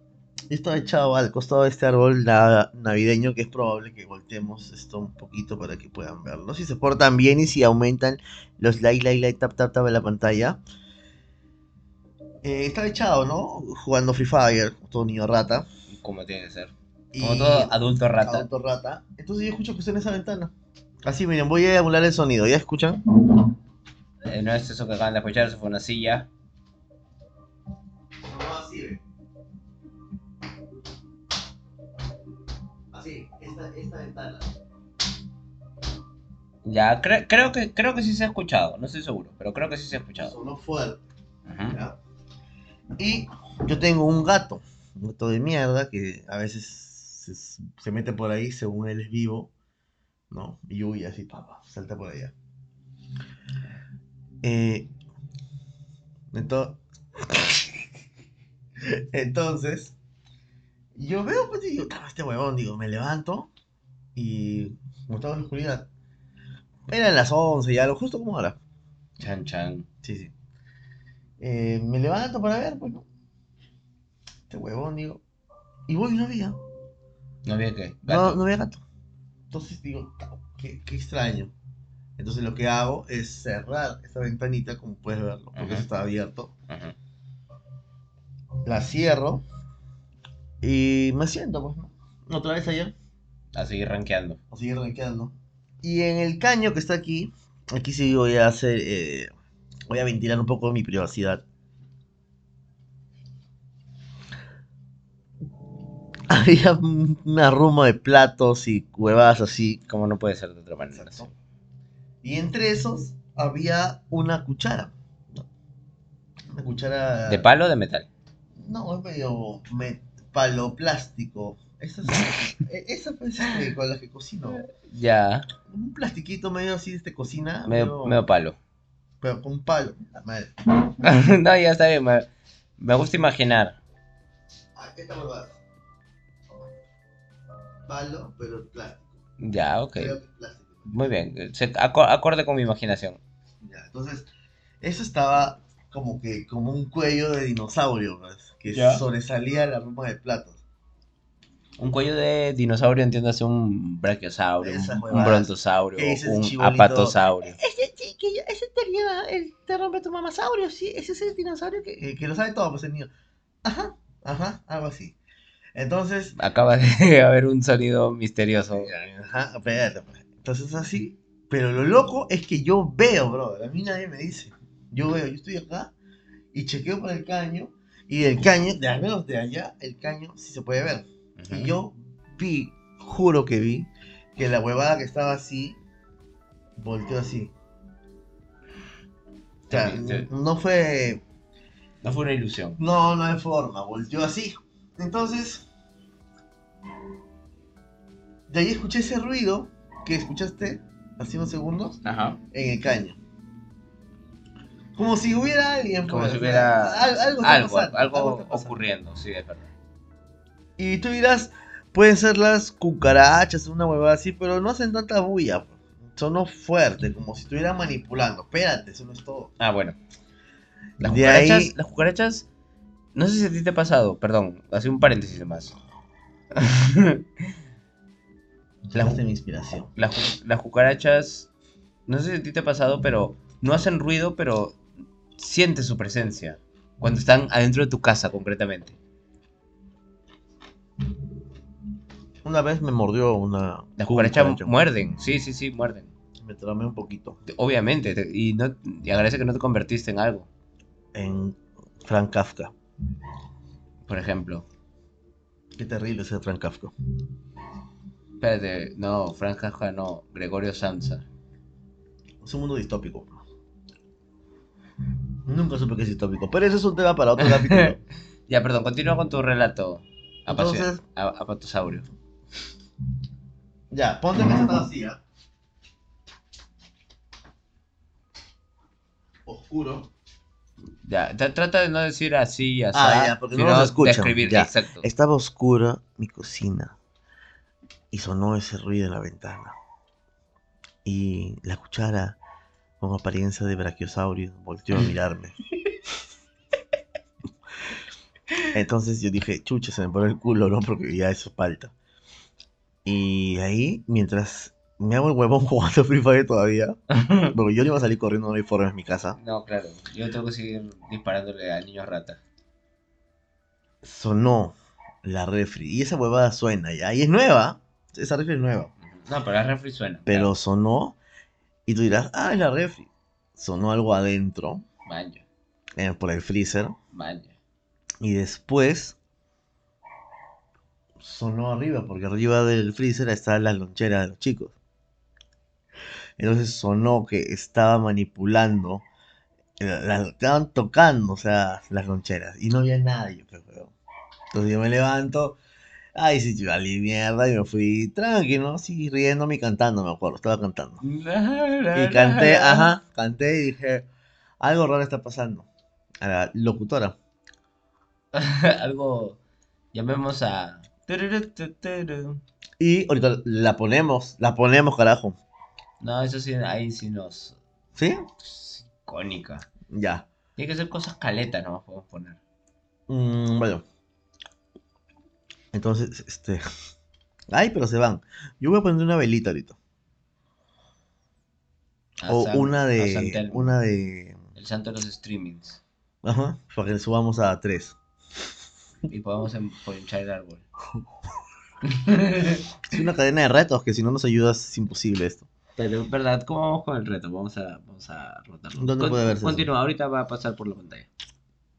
yo estaba echado al costado de este árbol na- navideño que es probable que volteemos esto un poquito para que puedan verlo. Si se portan bien y si aumentan los like, like, like, tap, tap, tap en la pantalla. Eh, estaba echado, ¿no? Jugando Free Fire, todo niño rata. Como tiene que ser. Y- Como todo adulto rata. Adulto rata. Entonces yo escucho que está en esa ventana. Así, miren, voy a emular el sonido. ¿Ya escuchan? Eh, no es eso que acaban de escuchar, eso fue una silla. No, así, ve. Así, esta, esta ventana. Ya, cre- creo, que, creo que sí se ha escuchado, no estoy seguro, pero creo que sí se ha escuchado. Sonó fuerte. ¿ya? Y yo tengo un gato, un gato de mierda que a veces se, se mete por ahí según él es vivo, ¿no? Y huye así, papá, salta por allá. Eh, ento- entonces, yo veo, pues, y digo, "Ah, este huevón, digo, me levanto y como estaba en la oscuridad, eran las 11 ya, lo justo como ahora. Chan chan. Sí, sí. Eh, me levanto para ver, pues, ¿no? Este huevón, digo. Y voy y no había. No había que. No, no había gato. Entonces digo, "Ta- qué, qué extraño. Entonces lo que hago es cerrar esta ventanita, como puedes verlo, porque Ajá. eso está abierto. La cierro y me siento, pues, ¿no? Otra vez ayer, A seguir rankeando. a seguir rankeando. Y en el caño que está aquí, aquí sí voy a hacer, eh, voy a ventilar un poco mi privacidad. Había un- una ruma de platos y cuevas así. Como no puede ser de otra manera. Y entre esos había una cuchara. Una cuchara. ¿De palo o de metal? No, es medio me- palo plástico. Esa es, e- esa este, con la que cocino. Ya. Un plastiquito medio así de este cocina. Medio, medio palo. Pero con un palo. La madre. no, ya está bien. Me, me gusta imaginar. Ah, esta huevada. Palo, pero plástico. Ya, ok. Creo que es plástico. Muy bien. Se, aco- acorde con mi imaginación. Ya, entonces, eso estaba como que como un cuello de dinosaurio, pues, que Ya. sobresalía la ruma de platos. Un cuello de dinosaurio, entiéndase un brachiosaurio, un, un brontosaurio, ¿Qué dices, un chibolito? apatosaurio. Ese chiquillo, ese te lleva, el, te rompe tu mamasaurio, sí, ese es el dinosaurio que, eh, que lo sabe todo, pues el niño. Ajá, ajá, algo así. Entonces, Acaba de haber un sonido misterioso. ajá, espérate, pues. Entonces así, pero lo loco es que yo veo, bro, a mí nadie me dice. Yo veo, yo estoy acá y chequeo por el caño y del caño, de al menos de allá, el caño sí se puede ver. Y yo vi, juro que vi, que la huevada que estaba así, volteó así. O sea, no fue No fue una ilusión. no, no hay forma, volteó así. Entonces, de ahí escuché ese ruido que escuchaste hace unos segundos Ajá. en el caño. Como si hubiera alguien. Como pues, si hubiera al- algo, algo, ocurriendo, sí, es verdad. Y tú dirás, pueden ser las cucarachas, una huevada así, pero no hacen tanta bulla. pues. Sonó fuerte, como si estuvieran manipulando. Espérate, eso no es todo. Ah, bueno. Las De cucarachas, ahí- las cucarachas, no sé si a ti te ha pasado, perdón, hace un paréntesis más. La mi inspiración. Las, las cucarachas, no sé si a ti te ha pasado, pero no hacen ruido, pero sientes su presencia cuando están adentro de tu casa, concretamente. Una vez me mordió una. Las cucarachas cucaracha. muerden, sí, sí, sí, muerden. Me tramé un poquito. Obviamente, te- y, no, y agradece que no te convertiste en algo, En Frank Kafka. por ejemplo. Qué terrible ese Frank Kafka. Espérate, no, Frank Kafka no, Gregorio Samsa. Es un mundo distópico. Nunca supe que es distópico. Pero eso es un tema para otro capítulo. Ya, perdón, continúa con tu relato. Entonces- Apatosaurio. Ya, ponte que está así, ¿ah? Oscuro. Ya, tra- trata de no decir así y así. Ah, ya, porque no sino nos escuchan, describir, ya. exacto. Estaba oscura mi cocina y sonó ese ruido en la ventana. Y la cuchara, con apariencia de brachiosaurio, volteó a mirarme. Entonces yo dije, chucha, se me pone el culo, ¿no? Porque ya eso falta. Y ahí, mientras me hago el huevón jugando Free Fire todavía, porque yo no iba a salir corriendo, no hay forma en mi casa, No, claro, yo tengo que seguir disparándole al niño rata. sonó la refri. Y esa huevada suena ya. Y es nueva. Esa refri es nueva. No, pero la refri suena. Pero sonó. Y tú dirás, ah, es la refri. Sonó algo adentro. Baño, eh, por el freezer. baño. Y después. Sonó arriba. Porque arriba del freezer está la lonchera de los chicos. Entonces sonó que estaba manipulando. eh, la- estaban tocando, o sea, las loncheras. Y no había nadie, weón. Entonces yo me levanto. Ay, sí, yo valí mierda y me fui tranquilo, así riéndome y cantando, me acuerdo, estaba cantando. Y canté, ajá, canté y dije, algo raro está pasando. A la locutora. Algo. Llamemos a. Y ahorita la ponemos, la ponemos, carajo. No, eso sí, ahí sí nos. ¿Sí? es icónica. Ya. Tiene que ser cosas caletas, no podemos poner. Mm, bueno. Entonces, este... Ay, pero se van. Yo voy a poner una velita ahorita. A O San- una de... Una de... El santo de los streamings. Ajá, para que subamos a tres. Y podamos emponchar el árbol. Es una cadena de retos que si no nos ayudas es imposible esto. Pero, ¿verdad? ¿Cómo vamos con el reto? Vamos a, vamos a rotarlo. ¿Dónde Con- puede verse eso? Continúa, ahorita va a pasar por la pantalla.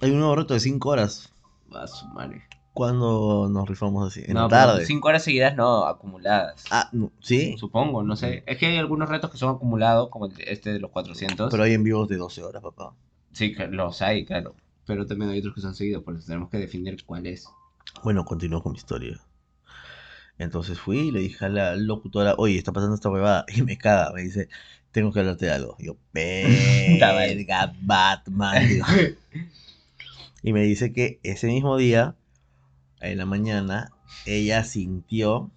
Hay un nuevo reto de 5 horas. Va a su madre. cuando nos rifamos así? En la tarde. cinco horas seguidas no, acumuladas. Ah, no, sí. Supongo, no sé. Es que hay algunos retos que son acumulados, como el- este de los 400. Pero hay en vivos de 12 horas, papá. Sí, que los hay, claro. Pero también hay otros que son seguidos, por eso tenemos que definir cuál es. Bueno, continúo con mi historia. Entonces fui y le dije a la locutora, oye, está pasando esta huevada. Y me caga, me dice, tengo que hablarte de algo. Y yo, verga, Batman. digo. y me dice que ese mismo día, en la mañana, ella sintió,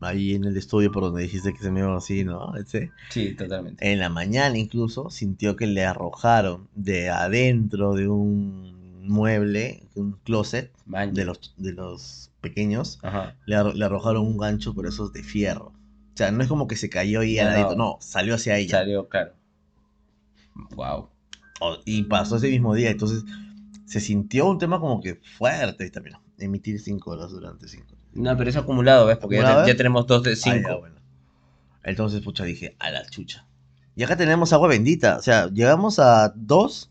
ahí en el estudio por donde dijiste que se me iba así, ¿no? Ese, Sí, totalmente. en la mañana incluso sintió que le arrojaron de adentro de un mueble, un closet, Baño. de los, de los pequeños, Ajá. le, arro- le arrojaron un gancho por esos de fierro. O sea, no es como que se cayó y No, no. no, salió hacia ella. Salió, claro. Wow. Y pasó ese mismo día, entonces se sintió un tema como que fuerte. Y también, emitir 5 horas durante 5 horas. No, pero es acumulado, ¿ves? Porque ya, ¿Acumulado, te- eh? ya tenemos dos de Ah, ya, cinco. bueno. Entonces, pucha, dije, a la chucha. Y acá tenemos agua bendita. O sea, llegamos a dos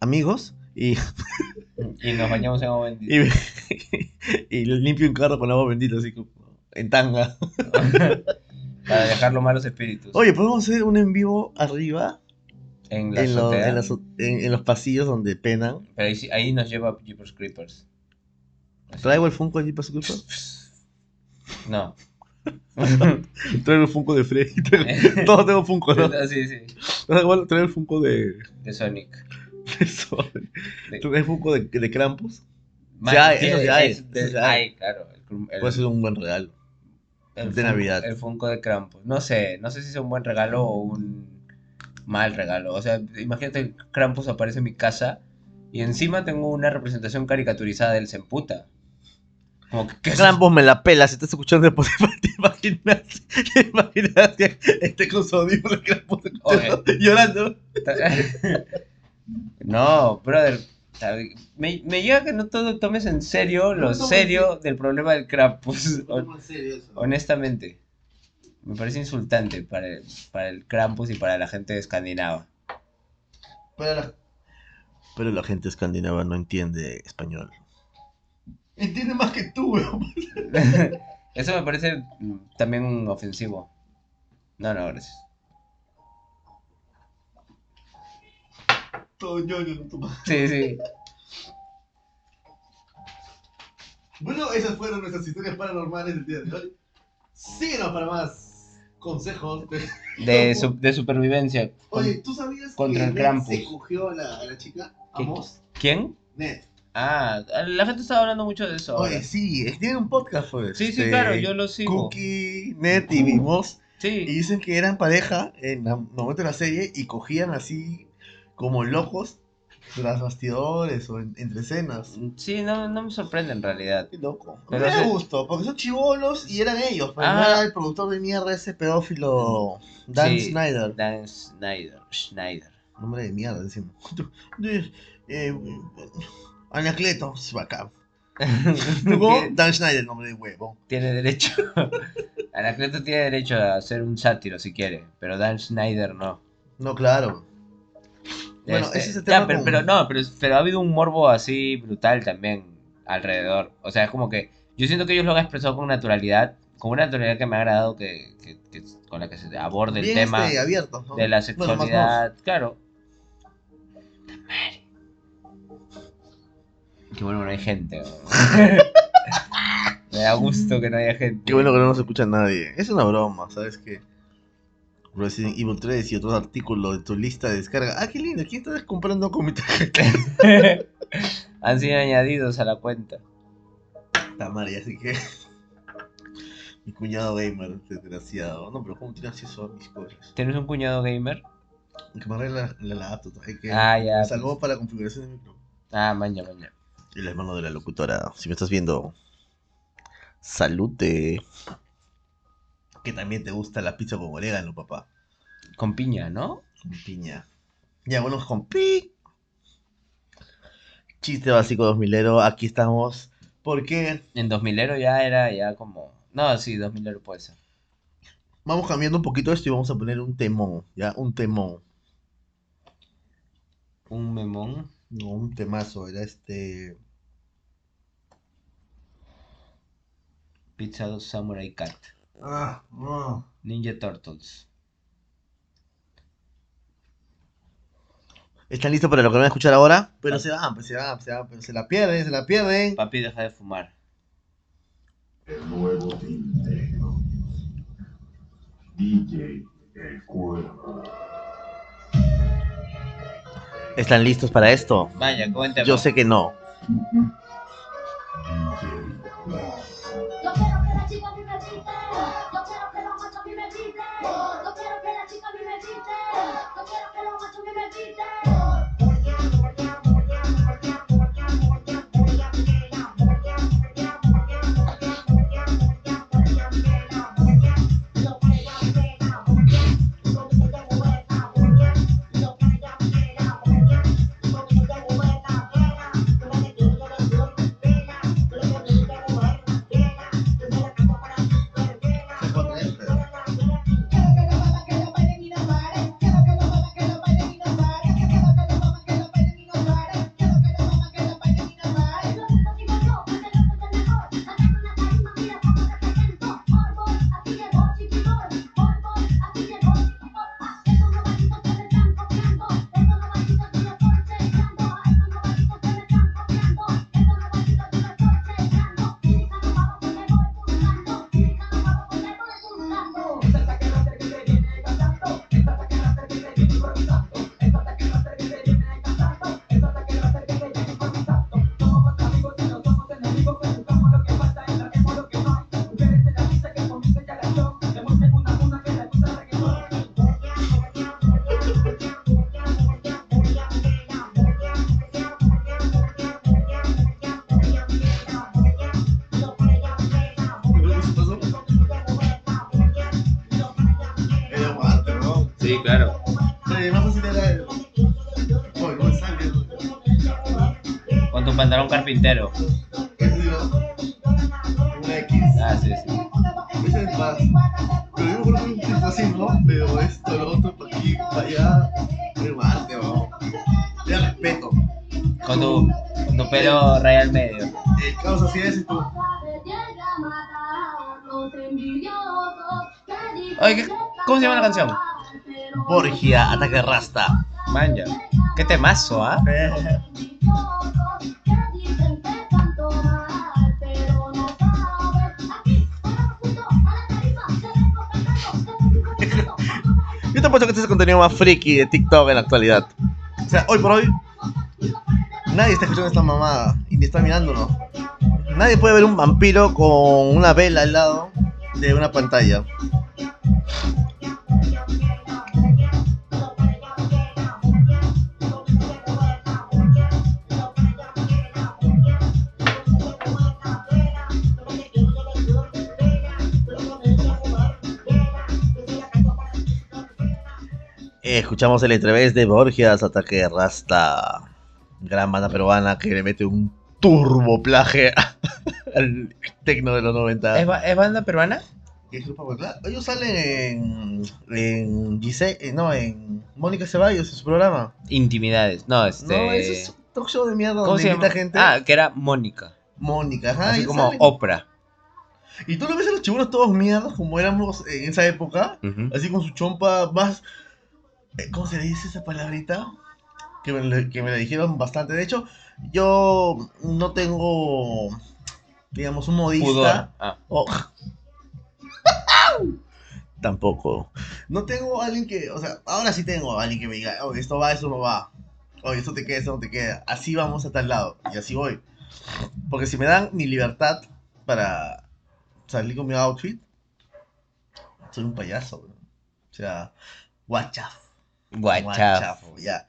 amigos y, Y nos bañamos en agua bendita. y, y limpio un carro con agua bendita, así como en tanga. Para dejar los malos espíritus. Oye, podemos hacer un en vivo arriba en la en, lo- los pasillos donde penan. Pero ahí, ahí nos lleva Jeepers Creepers. Así. ¿Traigo el Funko para su culpa? No. Traigo el Funko de Freddy. traigo- Todos tengo Funko, ¿no? sí, sí. Igual Traigo el Funko de. De Sonic. de ¿Traigo el Funko de, de Krampus? Man, Ya sí, eso ya es hay. hay, claro. El, Puede ser un buen regalo. el de Navidad. El Funko de Krampus. No sé, no sé si es un buen regalo o un mal regalo. O sea, imagínate que Krampus aparece en mi casa y encima tengo una representación caricaturizada del Semputa. Como que, ¿qué es me la pela. Si estás escuchando de Spotify, te imaginas. Te imaginas que esté con su audífono llorando. No, brother. Me, me llega que no todo tomes en serio lo No serio del problema del Krampus. hon- ¿Cómo en serio eso? Honestamente. Me parece insultante para el, para el Krampus y para la gente escandinava. Pero la, pero la gente escandinava no entiende español. Entiende más que tú, weón. Eso me parece también ofensivo. No, no, gracias. Todo ñoño, no toma. Sí, sí. Bueno, esas fueron nuestras historias paranormales del día de hoy. Síguenos para más consejos. de- De, su- de supervivencia. Oye, ¿tú sabías Contra que el Ned Krampus. se cogió a la, a la chica? ¿Quién? Ned. Ah, la gente estaba hablando mucho de eso. ahora. Oye, sí, tienen un podcast, pues. Sí, sí, claro, yo lo sigo. Cookie, Ned y Vimos. Y Sí, dicen que eran pareja en el momento de la serie y cogían así como locos tras bastidores o en- entre escenas. sí, no, no me sorprende en realidad. Qué loco. Pero me sí. gusto, porque son chivolos y eran ellos. Pero no Ah. era el productor de mierda ese pedófilo Dan Sí. Snyder. Dan Snyder. Schneider. Nombre de mierda, decimos. Eh, eh, Anacleto, bacán. Luego, Dan Schneider, nombre de huevo. tiene derecho. Anacleto tiene derecho a hacer un sátiro si quiere, pero Dan Schneider no. No, claro. Bueno, Este, ese es el ya, tema pero, con- pero no, pero, pero ha habido un morbo así brutal también alrededor. O sea, es como que yo siento que ellos lo han expresado con naturalidad, con una naturalidad que me ha agradado que, que- que- con la que se aborde el tema este, abierto, ¿no? de la Bueno, sexualidad. claro. Qué bueno que no hay gente. me da gusto que no haya gente. Qué bueno que no nos escucha nadie. Es una broma, ¿sabes qué? Resident Evil 3 y otros artículos de tu lista de descarga. Ah, qué lindo. ¿Quién estás comprando con mi tarjeta? Han sido añadidos a la cuenta. Tamari, así que. mi cuñado gamer, desgraciado. No, pero ¿cómo tiene acceso a mis cosas? ¿Tienes un cuñado gamer? Que me arregla la, la laptop. Hay que. Ah, ya, Me salvó para la configuración de micro. Ah, maña, maña. El hermano de la locutora. Si me estás viendo, salute. Que también te gusta la pizza con orégano, papá. Con piña, ¿no? Con piña. Ya, bueno, con pi. Chiste básico 2000ero. Aquí estamos. Porque En 2000 ya era ya como... No, sí, 2000 puede ser. vamos cambiando un poquito esto y vamos a poner un temón. Ya, un temón. Un memón. No, un temazo. Era este. Pizza 2 Samurai Cat. Ah, no. Ninja Turtles. ¿Están listos para lo que van a escuchar ahora? Pero se van, pues se van, se van, pero se la pierden, se la pierden. Papi, deja de fumar. El nuevo Nintendo. DJ El Cuervo. ¿Están listos para esto? Vaya, cuéntame. Yo sé que no. DJ carpintero. Una X. Ah, sí, sí. Ese es más. Pero yo creo que un tipo así, ¿no? Pero esto, lo otro, para aquí, para allá. Era guante, ¿no? Era respeto. Con tu, con tu pelo raya al medio. El caos así es tú. Oye, ¿qué- ¿cómo se llama la canción? Borgia, ataque rasta. Manja. Qué temazo, ¿ah? Yo te apuesto que este es el contenido más friki de TikTok en la actualidad. O sea, hoy por hoy, nadie está escuchando esta mamada y ni está mirándonos. Nadie puede ver un vampiro con una vela al lado de una pantalla. Escuchamos el entrevés de Borgias, Ataque Rasta. Gran banda peruana que le mete un turboplaje al tecno de los 90. ¿Es, ba- es banda peruana? Ellos salen en, en Gise- eh, no, en Mónica Ceballos, en su programa. Intimidades. No, este. No, ese es un talk show de mierda ¿Cómo donde se llama? gente. Ah, que era Mónica. Mónica, ajá. Así como salen. Oprah. Y tú lo ves a los chiburos todos mierdas como éramos en esa época. Así con su chompa más. ¿Cómo se le dice esa palabrita? Que me, que me la dijeron bastante. De hecho, yo no tengo. Digamos, un modista. Ah. o- Tampoco. No tengo alguien que. O sea, ahora sí tengo alguien que me diga, oye, esto va, esto no va. Oye, esto te queda, esto no te queda. Así vamos a tal lado. Y así voy. Porque si me dan mi libertad para salir con mi outfit, soy un payaso, bro. O sea, guachafo. Guachafo. ya.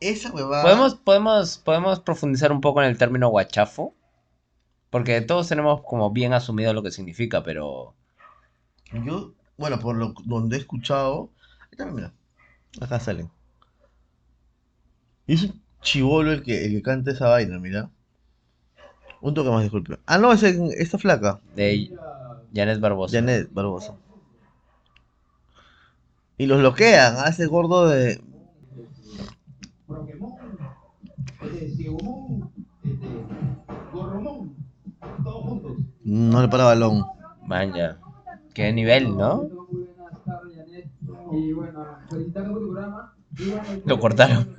Esa huevada. ¿Podemos, podemos, podemos profundizar un poco en el término guachafo. Porque todos tenemos como bien asumido lo que significa, pero. Yo, bueno, por lo donde he escuchado. También, mira. Acá salen. Es un chivolo el que, el que canta esa vaina, mira. Un toque más, disculpe. Ah, no, es en- esta flaca. De Janet Barbosa. Janet Barbosa. Y los bloquean a ese gordo de. No le para balón. Manja. Qué nivel, ¿no? Lo cortaron.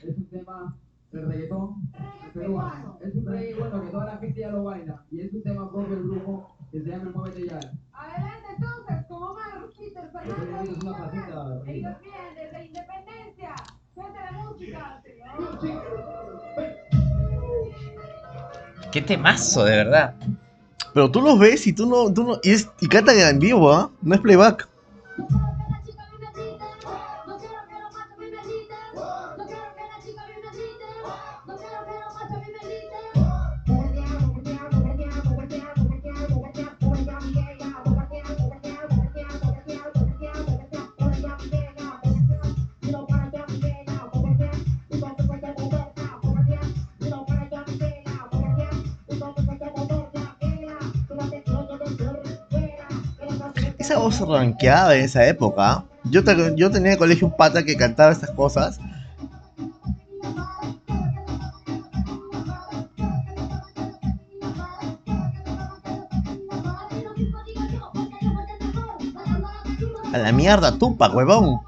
Es un tema del reggaetón peruano. Es un reggaetón bueno, que toda la gente ya lo baila. Y es un tema propio del grupo que se llama El Muévete Ya. Adelante entonces, con Omar, Peter, Fernando una Ellos vienen desde Independencia. Suelta la música. Qué temazo, de verdad. Pero tú los ves y tú no. Tú no y, es, y cantan en vivo, ¿ah? No es playback. Esa voz ranqueaba en esa época. Yo, te- yo tenía en el colegio un pata que cantaba estas cosas. A la mierda, Tupac, huevón.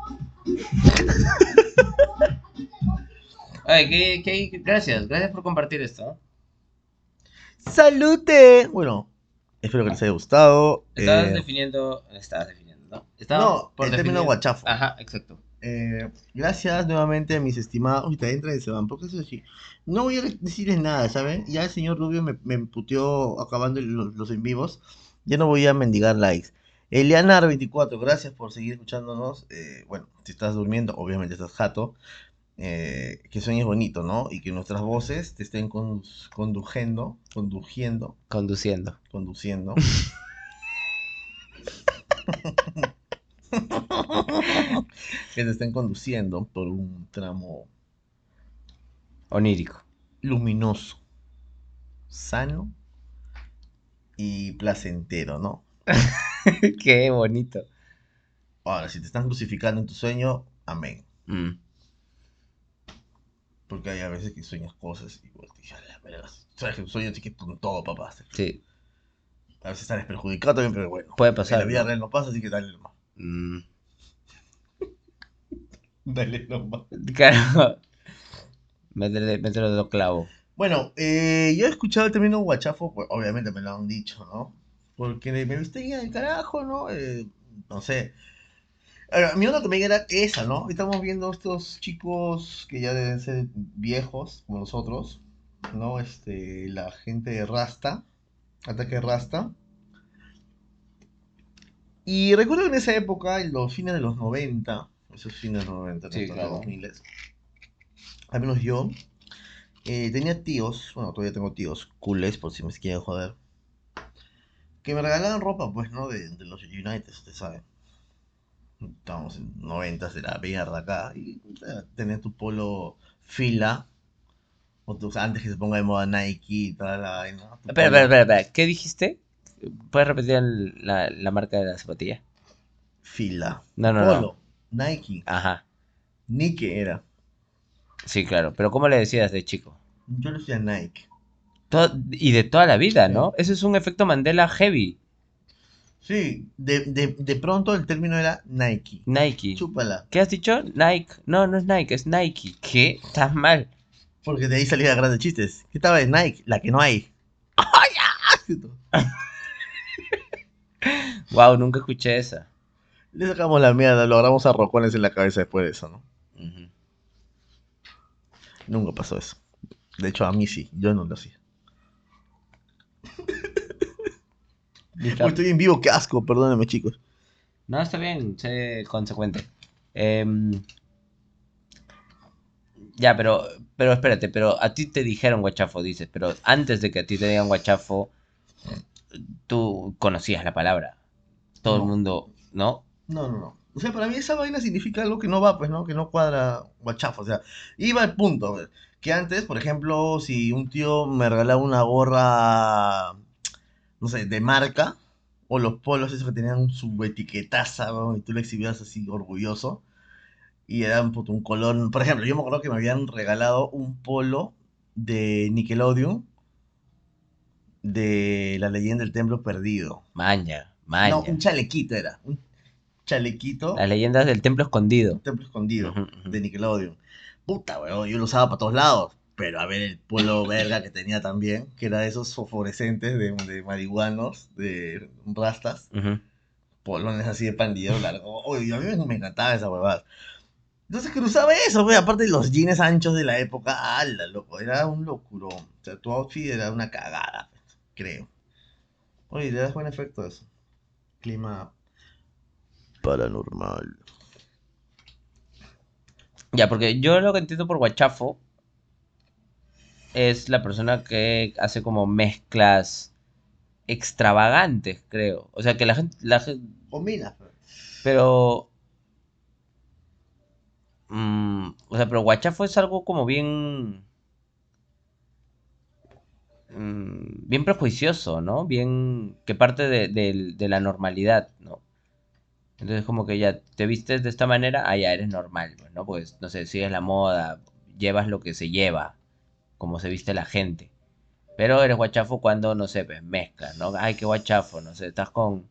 Ay, qué, qué- gracias, gracias por compartir esto. ¡Salute! Bueno, espero que les haya gustado. Estabas Eh, definiendo. Estabas definiendo, ¿no? Estabas no, el término definir- guachafo. Ajá, exacto. Eh, gracias nuevamente a mis estimados. Uy, te entran y se van. Porque eso sí. No voy a decirles nada, ¿saben? Ya el señor Rubio me, me puteó acabando los, los en vivos. Ya no voy a mendigar likes. Elianar24, gracias por seguir escuchándonos. Eh, bueno, si estás durmiendo, obviamente estás jato. Eh, que sueñes bonito, ¿no? Y que nuestras voces te estén con- conduciendo, conduciendo, Conduciendo. conduciendo. que te estén conduciendo por un tramo Onírico. luminoso, sano y placentero, ¿no? qué bonito. Ahora, si te están crucificando en tu sueño, amén. Mm. Porque hay a veces que sueñas cosas y bueno, dije, "A la verga, sabes que un sueño que con todo, papá. Sí, A veces sales perjudicado también, pero bueno. puede En pasar. la vida ¿no? real no pasa, así que dale nomás. Mm, Dale nomás. claro. Métele, métele dos clavos. Bueno, eh, yo he escuchado el término guachafo, pues obviamente me lo han dicho, ¿no? Porque me viste del carajo, ¿no? Eh, no sé. Ahora, mi onda también era esa, ¿no? Estamos viendo estos chicos que ya deben ser viejos, como nosotros, ¿no? Este, la gente de Rasta, ataque Rasta. Y recuerdo en esa época, en los fines de los 90, esos fines de los 90, Sí, claro. los 2000, al menos yo, eh, tenía tíos, bueno, todavía tengo tíos, culés, por si me quieren joder, que me regalaban ropa, pues, ¿no? De, de los United, usted sabe. Estábamos en 90 de la mierda acá, y tener tu polo fila, o tu- antes que se ponga de moda Nike y toda la vaina. Espera, espera, espera, espera. ¿Qué dijiste? ¿Puedes repetir el- la, la marca de la zapatilla? Fila. No, no, polo, no. Nike, Ajá. Nike era. Sí, claro. Pero ¿cómo le decías de chico? Yo le decía Nike. To- y de toda la vida, ¿no? Ese es un efecto Mandela heavy. Sí, de, de, de pronto el término era Nike. Nike. Chúpala. ¿Qué has dicho? Nike. No, no es Nike, es Nike. ¿Qué? Estás mal. Porque de ahí salían grandes chistes. ¿Qué estaba de Nike? La que no hay. ¡Ay! Wow, nunca escuché esa. Le sacamos la mierda, lo agarramos a rocones en la cabeza después de eso, ¿no? Nunca pasó eso. De hecho, a mí sí, yo no lo hacía. Uy, estoy en vivo, qué asco, perdónenme, chicos. No, está bien, sé consecuente. Em, ya, pero, pero espérate, pero a ti te dijeron guachafo, dices, pero antes de que a ti te digan guachafo, tú conocías la palabra. Todo No. el mundo, ¿no? No, no, no. O sea, para mí esa vaina significa algo que no va, pues, ¿no? Que no cuadra guachafo. O sea, iba al punto. Que antes, por ejemplo, si un tío me regalaba una gorra, no sé, de marca, o los polos esos que tenían su etiquetaza, ¿no? y tú lo exhibías así orgulloso, y era un, puto, un color. Por ejemplo, yo me acuerdo que me habían regalado un polo de Nickelodeon de la leyenda del templo perdido. Maña, maña. No, un chalequito era. Un chalequito. Las leyendas del templo escondido. Templo escondido de Nickelodeon. Puta, weón, yo lo usaba para todos lados. Pero a ver el polo verga que tenía también, que era de esos fosforescentes de, de marihuanos, de rastas, polones así de pandillero largo. Oye, a mí me, encantaba esa huevada. Entonces que usaba eso, güey, aparte de los jeans anchos de la época, ala, loco, era un locurón. O sea, tu outfit era una cagada, creo. Oye, le das buen efecto a eso. Clima paranormal. Ya, porque yo lo que entiendo por guachafo es la persona que hace como mezclas extravagantes, creo. O sea, que la gente, la gente, Combina. pero... mm, o sea, pero guachafo es algo como bien... mm, bien prejuicioso, ¿no? Bien... que parte de, de- de la normalidad, ¿no? Entonces como que ya te vistes de esta manera, ah, ya eres normal, ¿no? Pues, no sé, sigues la moda, llevas lo que se lleva, como se viste la gente. Pero eres guachafo cuando, no sé, pues, mezclas, ¿no? Ay, qué guachafo, no sé, estás con,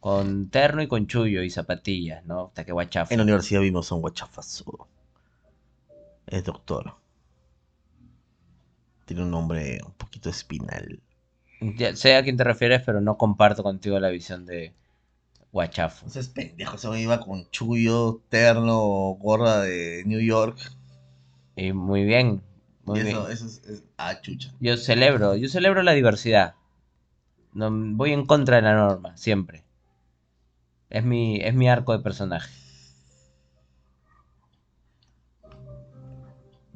con terno y con chullo y zapatillas, ¿no? Hasta que guachafo. En la universidad vimos a un guachafazo. Es doctor. Tiene un nombre un poquito espinal. Ya sé a quién te refieres, pero no comparto contigo la visión de guachafo. Entonces, pendejo, se iba con chullo, terno, gorra de New York. Y muy bien, muy y bien. eso, eso es, es- ah, chucha. Yo celebro, yo celebro la diversidad. No, voy en contra de la norma, siempre. Es mi, es mi arco de personaje.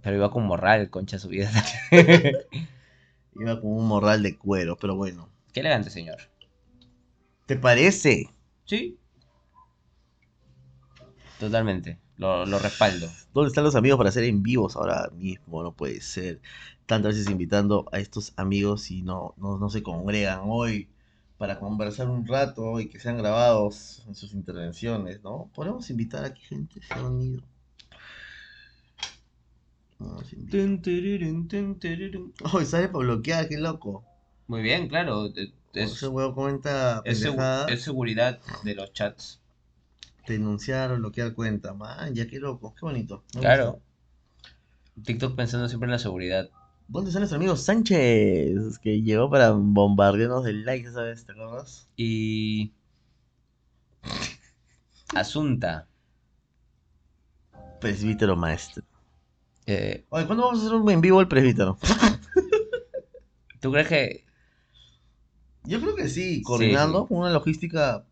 Pero iba con morral, concha su vida. Iba con un morral de cuero, pero bueno. Qué elegante, señor. ¿Te parece? Sí. Totalmente. Lo, lo respaldo. ¿Dónde están los amigos para hacer en vivos ahora mismo? No puede ser. Tantas veces invitando a estos amigos y no, no, no se congregan hoy para conversar un rato y que sean grabados en sus intervenciones, ¿no? Podemos invitar a que gente se ha unido. No, sin- Tun, tururun, tun, tururun. Oh, y sale para bloquear, qué loco. Muy bien, claro. e- Es, Ese huevo comenta es seguridad de los chats. Denunciar o bloquear cuenta. Man, ya qué loco, qué bonito. me Claro. gusta. TikTok pensando siempre en la seguridad. ¿Dónde está nuestro amigo Sánchez? Que llegó para bombardearnos de likes, ¿sabes? ¿Te acuerdas? Y. Asunta. Presbítero maestro. eh, Oye, ¿cuándo vamos a hacer un en vivo el presbítero? ¿Tú crees que.? Yo creo que sí, coordinando con una logística,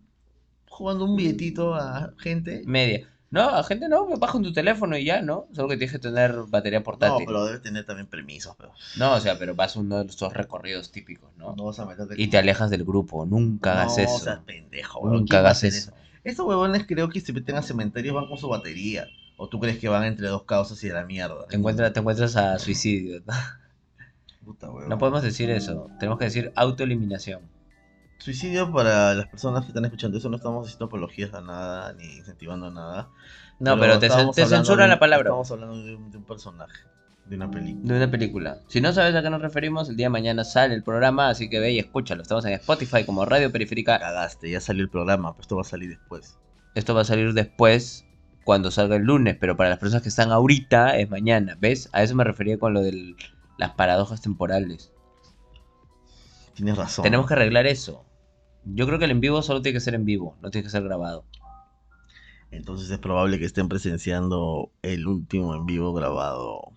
jugando un billetito a gente. Media. No, a gente no, me bajo en tu teléfono y ya, ¿no? Solo que tienes que tener batería No, portátil. pero debe tener también permisos, pero No, o sea, pero vas a uno de esos recorridos típicos, ¿no? no vas a meterte Y te alejas del grupo. Nunca hagas no, eso. seas pendejo, weón. Nunca ¿Quién va a hagas hacer eso. Estos huevones creo que si meten a cementerios van con su batería. ¿O tú crees que van entre dos causas y de la mierda? Te encuentras, te encuentras a suicidio. ¿no? Puta, huevón. No podemos decir eso. Tenemos que decir autoeliminación. Suicidio para las personas que están escuchando eso, no estamos haciendo apologías a nada ni incentivando a nada. No, pero, te, te censuran la palabra. Estamos hablando de un, de un personaje, de una película. De una película. Si no sabes a qué nos referimos, el día de mañana sale el programa, así que ve y escúchalo. Estamos en Spotify como Radio Periférica. Cagaste, ya salió el programa, pero esto va a salir después. Esto va a salir después, cuando salga el lunes, pero para las personas que están ahorita es mañana. ¿Ves? A eso me refería con lo de las paradojas temporales. Tienes razón. Tenemos que arreglar eso. Yo creo que el en vivo solo tiene que ser en vivo, no tiene que ser grabado. Entonces es probable que estén presenciando el último en vivo grabado.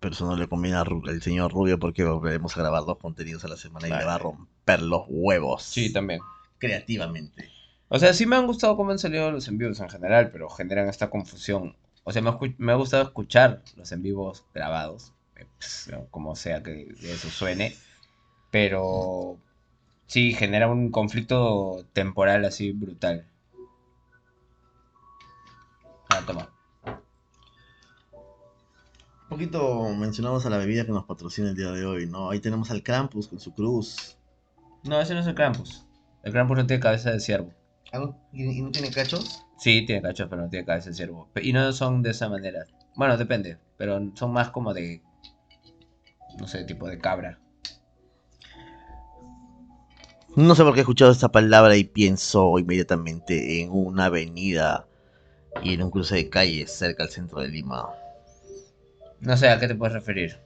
Pero eso no le conviene al señor Rubio porque volveremos a grabar dos contenidos a la semana y le va a romper los huevos. Sí, también. Creativamente. O sea, sí me han gustado cómo han salido los en vivos en general, pero generan esta confusión. O sea, me me ha gustado escuchar los en vivos grabados, eh, pues, como sea que eso suene, pero sí genera un conflicto temporal así brutal. Ah, toma. Un poquito mencionamos a la bebida que nos patrocina el día de hoy, ¿no? Ahí tenemos al Krampus con su cruz. No, ese no es el Krampus. El Krampus no tiene cabeza de ciervo. ¿Y, no tiene cachos? Sí, tiene cachos, pero no tiene cabeza de ciervo. Y no son de esa manera. Bueno, depende, pero son más como de. No sé, tipo de cabra. No sé por qué he escuchado esta palabra y pienso inmediatamente en una avenida y en un cruce de calles cerca al centro de Lima. No sé a qué te puedes referir.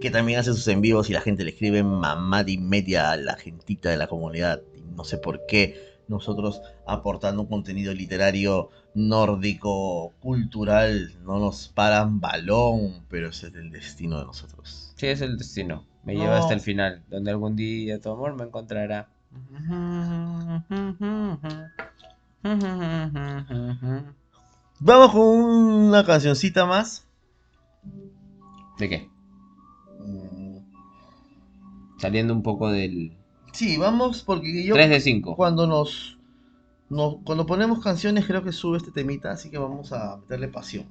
Que también hace sus en vivos y la gente le escribe mamada y media a la gentita de la comunidad. Y no sé por qué nosotros aportando un contenido literario nórdico, cultural, no nos paran balón, pero ese es el destino de nosotros. Sí, es el destino. Me No. lleva hasta el final, donde algún día tu amor me encontrará. Vamos con una cancioncita más. ¿De qué? Saliendo un poco del Sí, vamos porque yo 3 de 5. cuando nos, nos- cuando ponemos canciones creo que sube este temita, así que vamos a meterle pasión.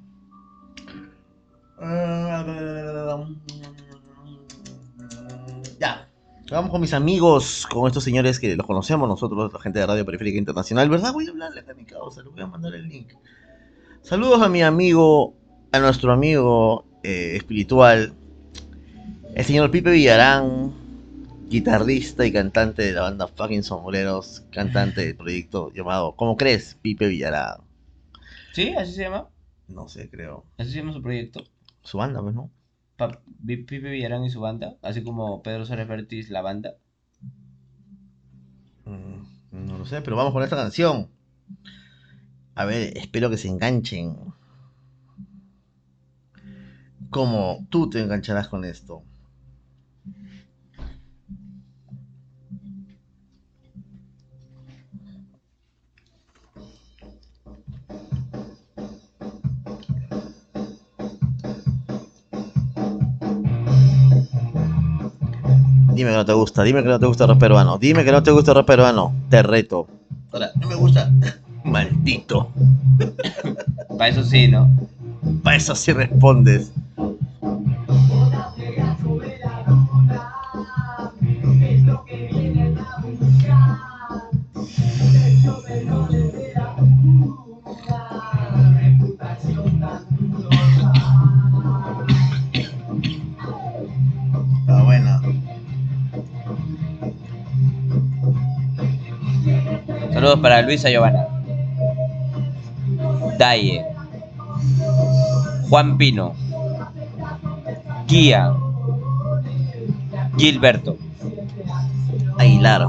Ya. Vamos con mis amigos, con estos señores que los conocemos nosotros, la gente de Radio Periférica Internacional. ¿Verdad? Voy a hablarle a mi causa, les voy a mandar el link. Saludos a mi amigo, a nuestro amigo eh, espiritual, el señor Pipe Villarán, guitarrista y cantante de la banda Fucking Sombreros, cantante del proyecto llamado ¿Cómo crees? Pipe Villarán. ¿Sí? ¿Así se llama? No sé, creo. Así se llama su proyecto. Su banda, pues, ¿no? Pipe Villarán y su banda, así como Pedro Suárez Vértiz, la banda. Mm, No lo sé, pero vamos con esta canción. A ver, espero que se enganchen. Como tú te engancharás con esto. Dime que no te gusta, dime que no te gusta el rap peruano, dime que no te gusta el rap peruano, te reto. Ahora, no me gusta. Maldito. Para eso sí, ¿no? Para eso sí respondes. Saludos para Luisa Giovanna. Daye. Juan Pino. Guía. Gilberto. Aguilar.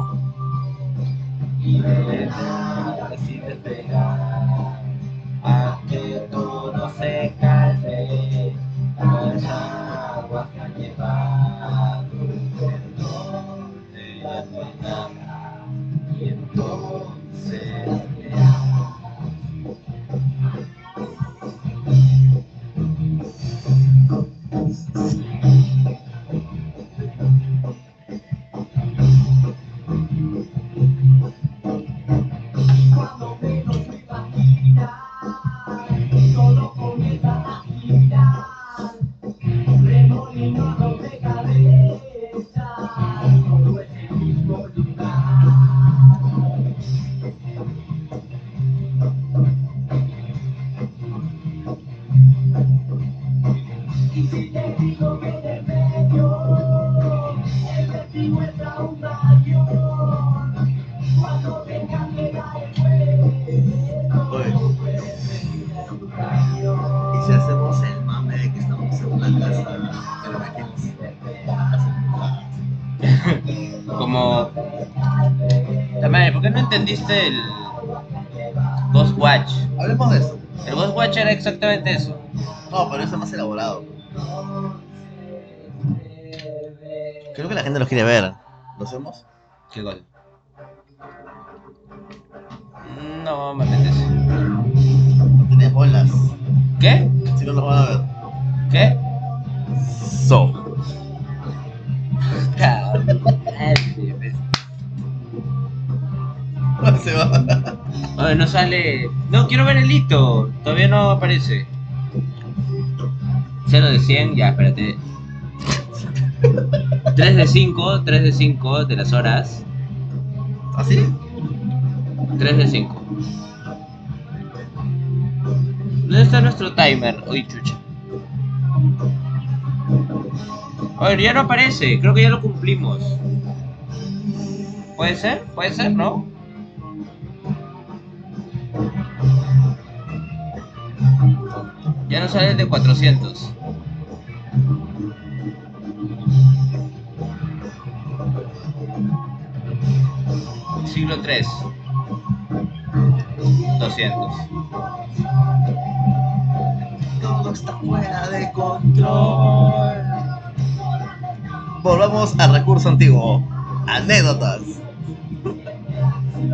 El Ghost Watch? Hablemos de eso. El Ghost Watch era exactamente eso. No, pero eso es más elaborado. Creo que la gente lo quiere ver. ¿Lo hacemos? ¿Qué cosa? No me apetece. No tenés bolas. ¿Qué? Si no los van a ver. ¿Qué? So. Se va. No sale. No, quiero ver el hito. Todavía no aparece. 0 de 100, ya, espérate. 3 de 5, 3 de 5 de las horas. ¿Así? 3 de 5. ¿Dónde está nuestro timer? Uy, chucha. A ver, ya no aparece. Creo que ya lo cumplimos. ¿Puede ser? ¿Puede ser? ¿No? Ya no sale el de 400. Siglo 3. 200. Todo está fuera de control. Volvamos al recurso antiguo. Anécdotas.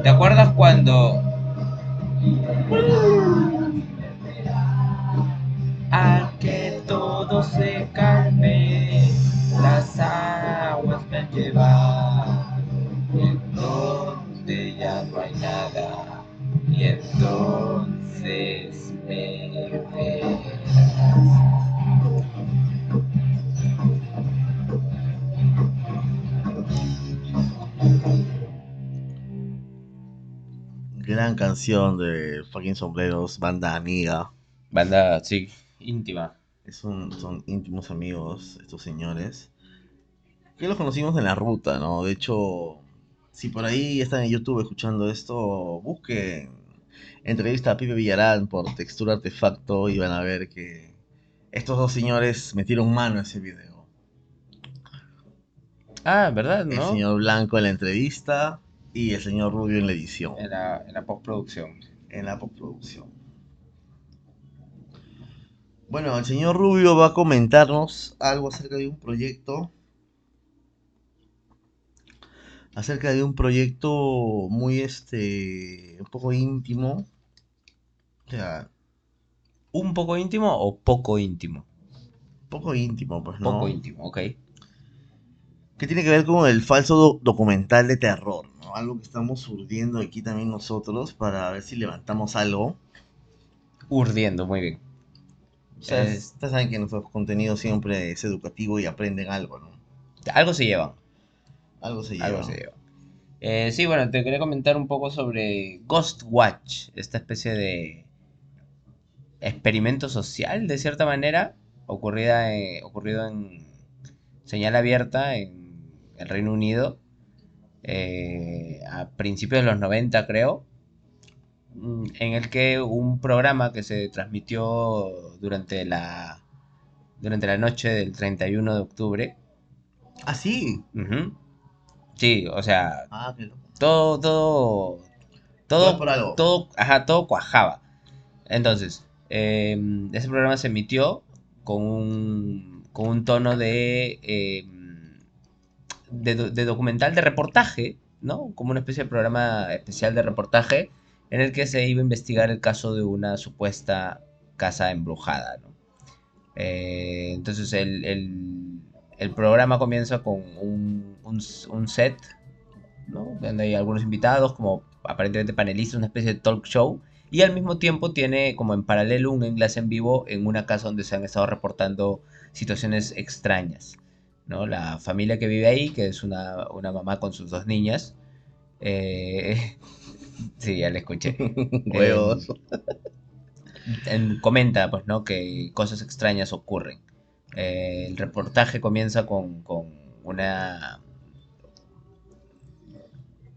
¿Te acuerdas cuando a que todo se calme, las aguas me han llevado, y entonces ya no hay nada, y entonces me verás. Gran canción de fucking sombreros, banda amiga. Banda, sí, íntima. Es un- son íntimos amigos estos señores. Que los conocimos en la ruta, ¿no? De hecho, si por ahí están en YouTube escuchando esto, busquen entrevista a Pipe Villarán por Textura Artefacto y van a ver que estos dos señores metieron mano a ese video. Ah, ¿verdad? El ¿No? señor Blanco en la entrevista y el señor Rubio en la edición, En la, en la postproducción. en la postproducción. Bueno, el señor Rubio va a comentarnos algo acerca de un proyecto. Acerca de un proyecto muy este. un poco íntimo. O sea, ¿Un poco íntimo o poco íntimo? poco íntimo, pues no. Poco íntimo, ok. que tiene que ver con el falso do- documental de terror, ¿no? Algo que estamos urdiendo aquí también nosotros para ver si levantamos algo. Urdiendo, muy bien. Ustedes, Es- ustedes saben que nuestro contenido siempre es educativo y aprenden algo, ¿no? Algo se llevan. Algo se lleva. Algo se lleva. Eh, sí, bueno, te quería comentar un poco sobre Ghost Watch, esta especie de experimento social, de cierta manera, ocurrida en- ocurrido en señal abierta en el Reino Unido, eh, a principios de los 90 creo, en el que un programa que se transmitió durante la, durante la noche del 31 de octubre, Ah, sí. sí, o sea, Ah, qué loco. todo, todo, Todo todo, por algo. todo, ajá, todo cuajaba. Entonces, eh, ese programa se emitió con un, con un tono de, eh, de, de documental, de reportaje, ¿no? Como una especie de programa especial de reportaje en el que se iba a investigar el caso de una supuesta casa embrujada, ¿no? Eh, entonces el, el- programa comienza con un, un set, ¿no? Donde hay algunos invitados, como aparentemente panelistas, una especie de talk show. Y al mismo tiempo tiene como en paralelo un enlace en vivo en una casa donde se han estado reportando situaciones extrañas. ¿no? La familia que vive ahí, que es una, una mamá con sus dos niñas. eh, sí, ya le escuché. Huevos. en- comenta pues no que cosas extrañas ocurren Eh, el reportaje comienza con, con una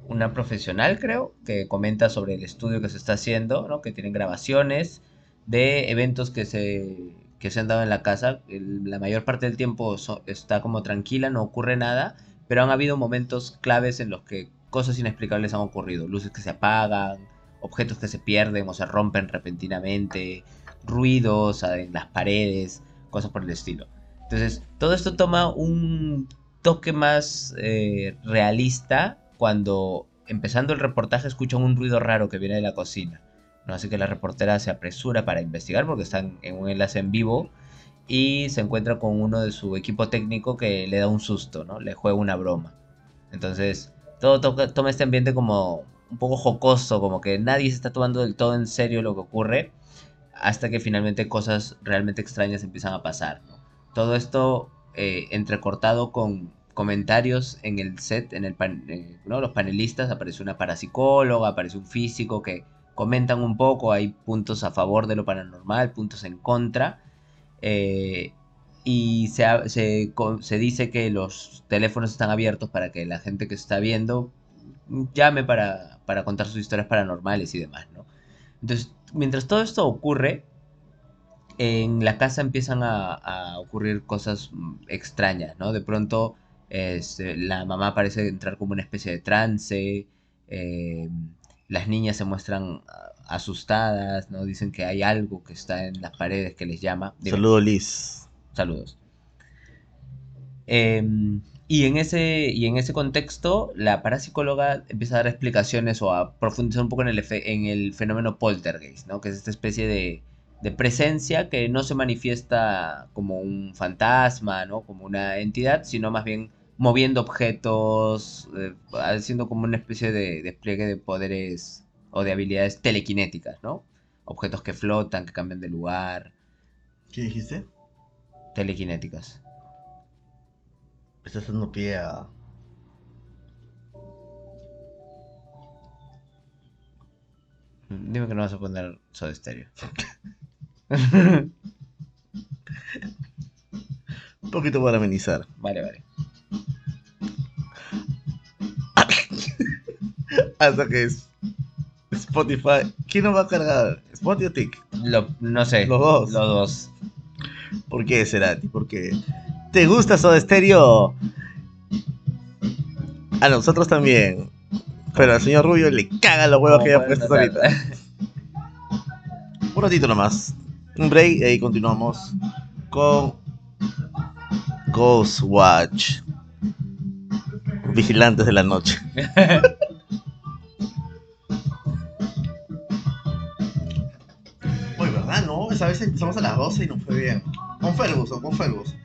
una profesional creo que comenta sobre el estudio que se está haciendo ¿no? que tienen grabaciones de eventos que se que se han dado en la casa El- la mayor parte del tiempo so- está como tranquila no ocurre nada pero han habido momentos claves en los que cosas inexplicables han ocurrido luces que se apagan objetos que se pierden o se rompen repentinamente, ruidos en las paredes, cosas por el estilo. Entonces, todo esto toma un toque más eh, realista cuando empezando el reportaje escuchan un ruido raro que viene de la cocina. ¿no? Así que la reportera se apresura para investigar porque están en un enlace en vivo y se encuentra con uno de su equipo técnico que le da un susto, ¿no? le juega una broma. Entonces, todo toma este ambiente como un poco jocoso, como que nadie se está tomando del todo en serio lo que ocurre, hasta que finalmente cosas realmente extrañas empiezan a pasar. Todo esto eh, entrecortado con comentarios en el set, en el eh, los panelistas, aparece una parapsicóloga, aparece un físico que comentan un poco, hay puntos a favor de lo paranormal, puntos en contra. eh, y se, se, se dice que los teléfonos están abiertos para que la gente que está viendo llame para, para contar sus historias paranormales y demás, ¿no? Entonces, mientras todo esto ocurre, en la casa empiezan a, a ocurrir cosas mm, extrañas, ¿no? De pronto, este, la mamá parece entrar como una especie de trance, eh, las niñas se muestran asustadas, ¿no? Dicen que hay algo que está en las paredes que les llama. Saludo, Liz. Saludos. Em, y, en ese, y en ese contexto, la parapsicóloga empieza a dar explicaciones o a profundizar un poco en el, efe- en el fenómeno poltergeist, ¿no? que es esta especie de, de presencia que no se manifiesta como un fantasma, ¿no? como una entidad, sino más bien moviendo objetos, eh, haciendo como una especie de despliegue de poderes o de habilidades telequinéticas, ¿no? Objetos que flotan, que cambian de lugar, ¿Qué dijiste? Telequinéticas. Estás dando pie a. Dime que no vas a poner Soda Stereo. Un poquito para amenizar. Vale, vale. Hasta que es. Spotify. ¿Quién nos va a cargar? ¿Spotify o Tic? Lo- no sé. Los dos. Los dos. ¿Por qué, Cerati? ¿Por qué? ¿Te gusta Soda Stereo? A nosotros también. Pero al señor Rubio le caga los huevos que haya puesto ahorita. Un ratito nomás. Un break y ahí continuamos con Ghost Watch. Vigilantes de la noche. Uy, ¿verdad? No, esa vez empezamos a las 12 y nos fue bien. Con Ferguson, con Ferguson.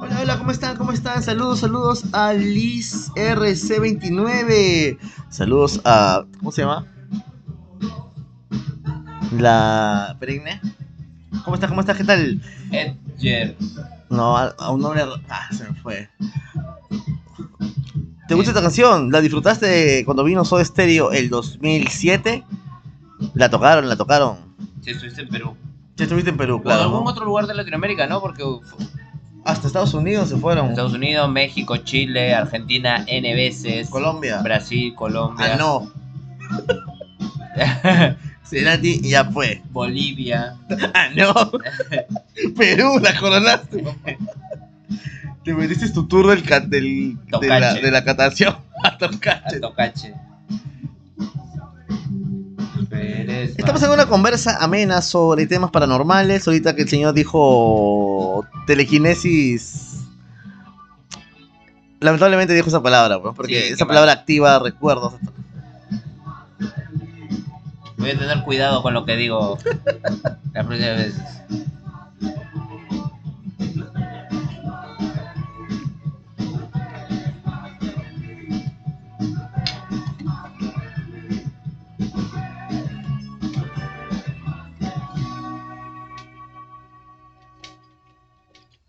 Hola, hola, ¿cómo están? ¿Cómo están? Saludos, saludos a Liz RC29. Saludos a. ¿Cómo se llama? La perenne. ¿Cómo estás? ¿Cómo estás? ¿Qué tal? Edger. No, a, a un nombre. Ah, se me fue. ¿Te gusta esta canción? ¿La disfrutaste cuando vino Soda Stereo el 2007? La tocaron, la tocaron. Sí, estuviste en Perú. Ya estuviste en Perú, O en claro. algún ¿no? otro lugar de Latinoamérica, ¿no? Porque Hasta Estados Unidos se fueron. Estados Unidos, México, Chile, Argentina, N veces. Colombia. Brasil, Colombia. Ah, no. Cerati ya fue. Bolivia. Ah, no. Perú, la coronaste, papá. Te metiste tu tour del, del, de, la, de la catación a Tocache. Tocache. Estamos en una conversa amena sobre temas paranormales. Ahorita que el señor dijo telequinesis. Lamentablemente dijo esa palabra, pues, porque Sí, esa mal. palabra activa recuerdos. Voy a tener cuidado con lo que digo las próximas veces.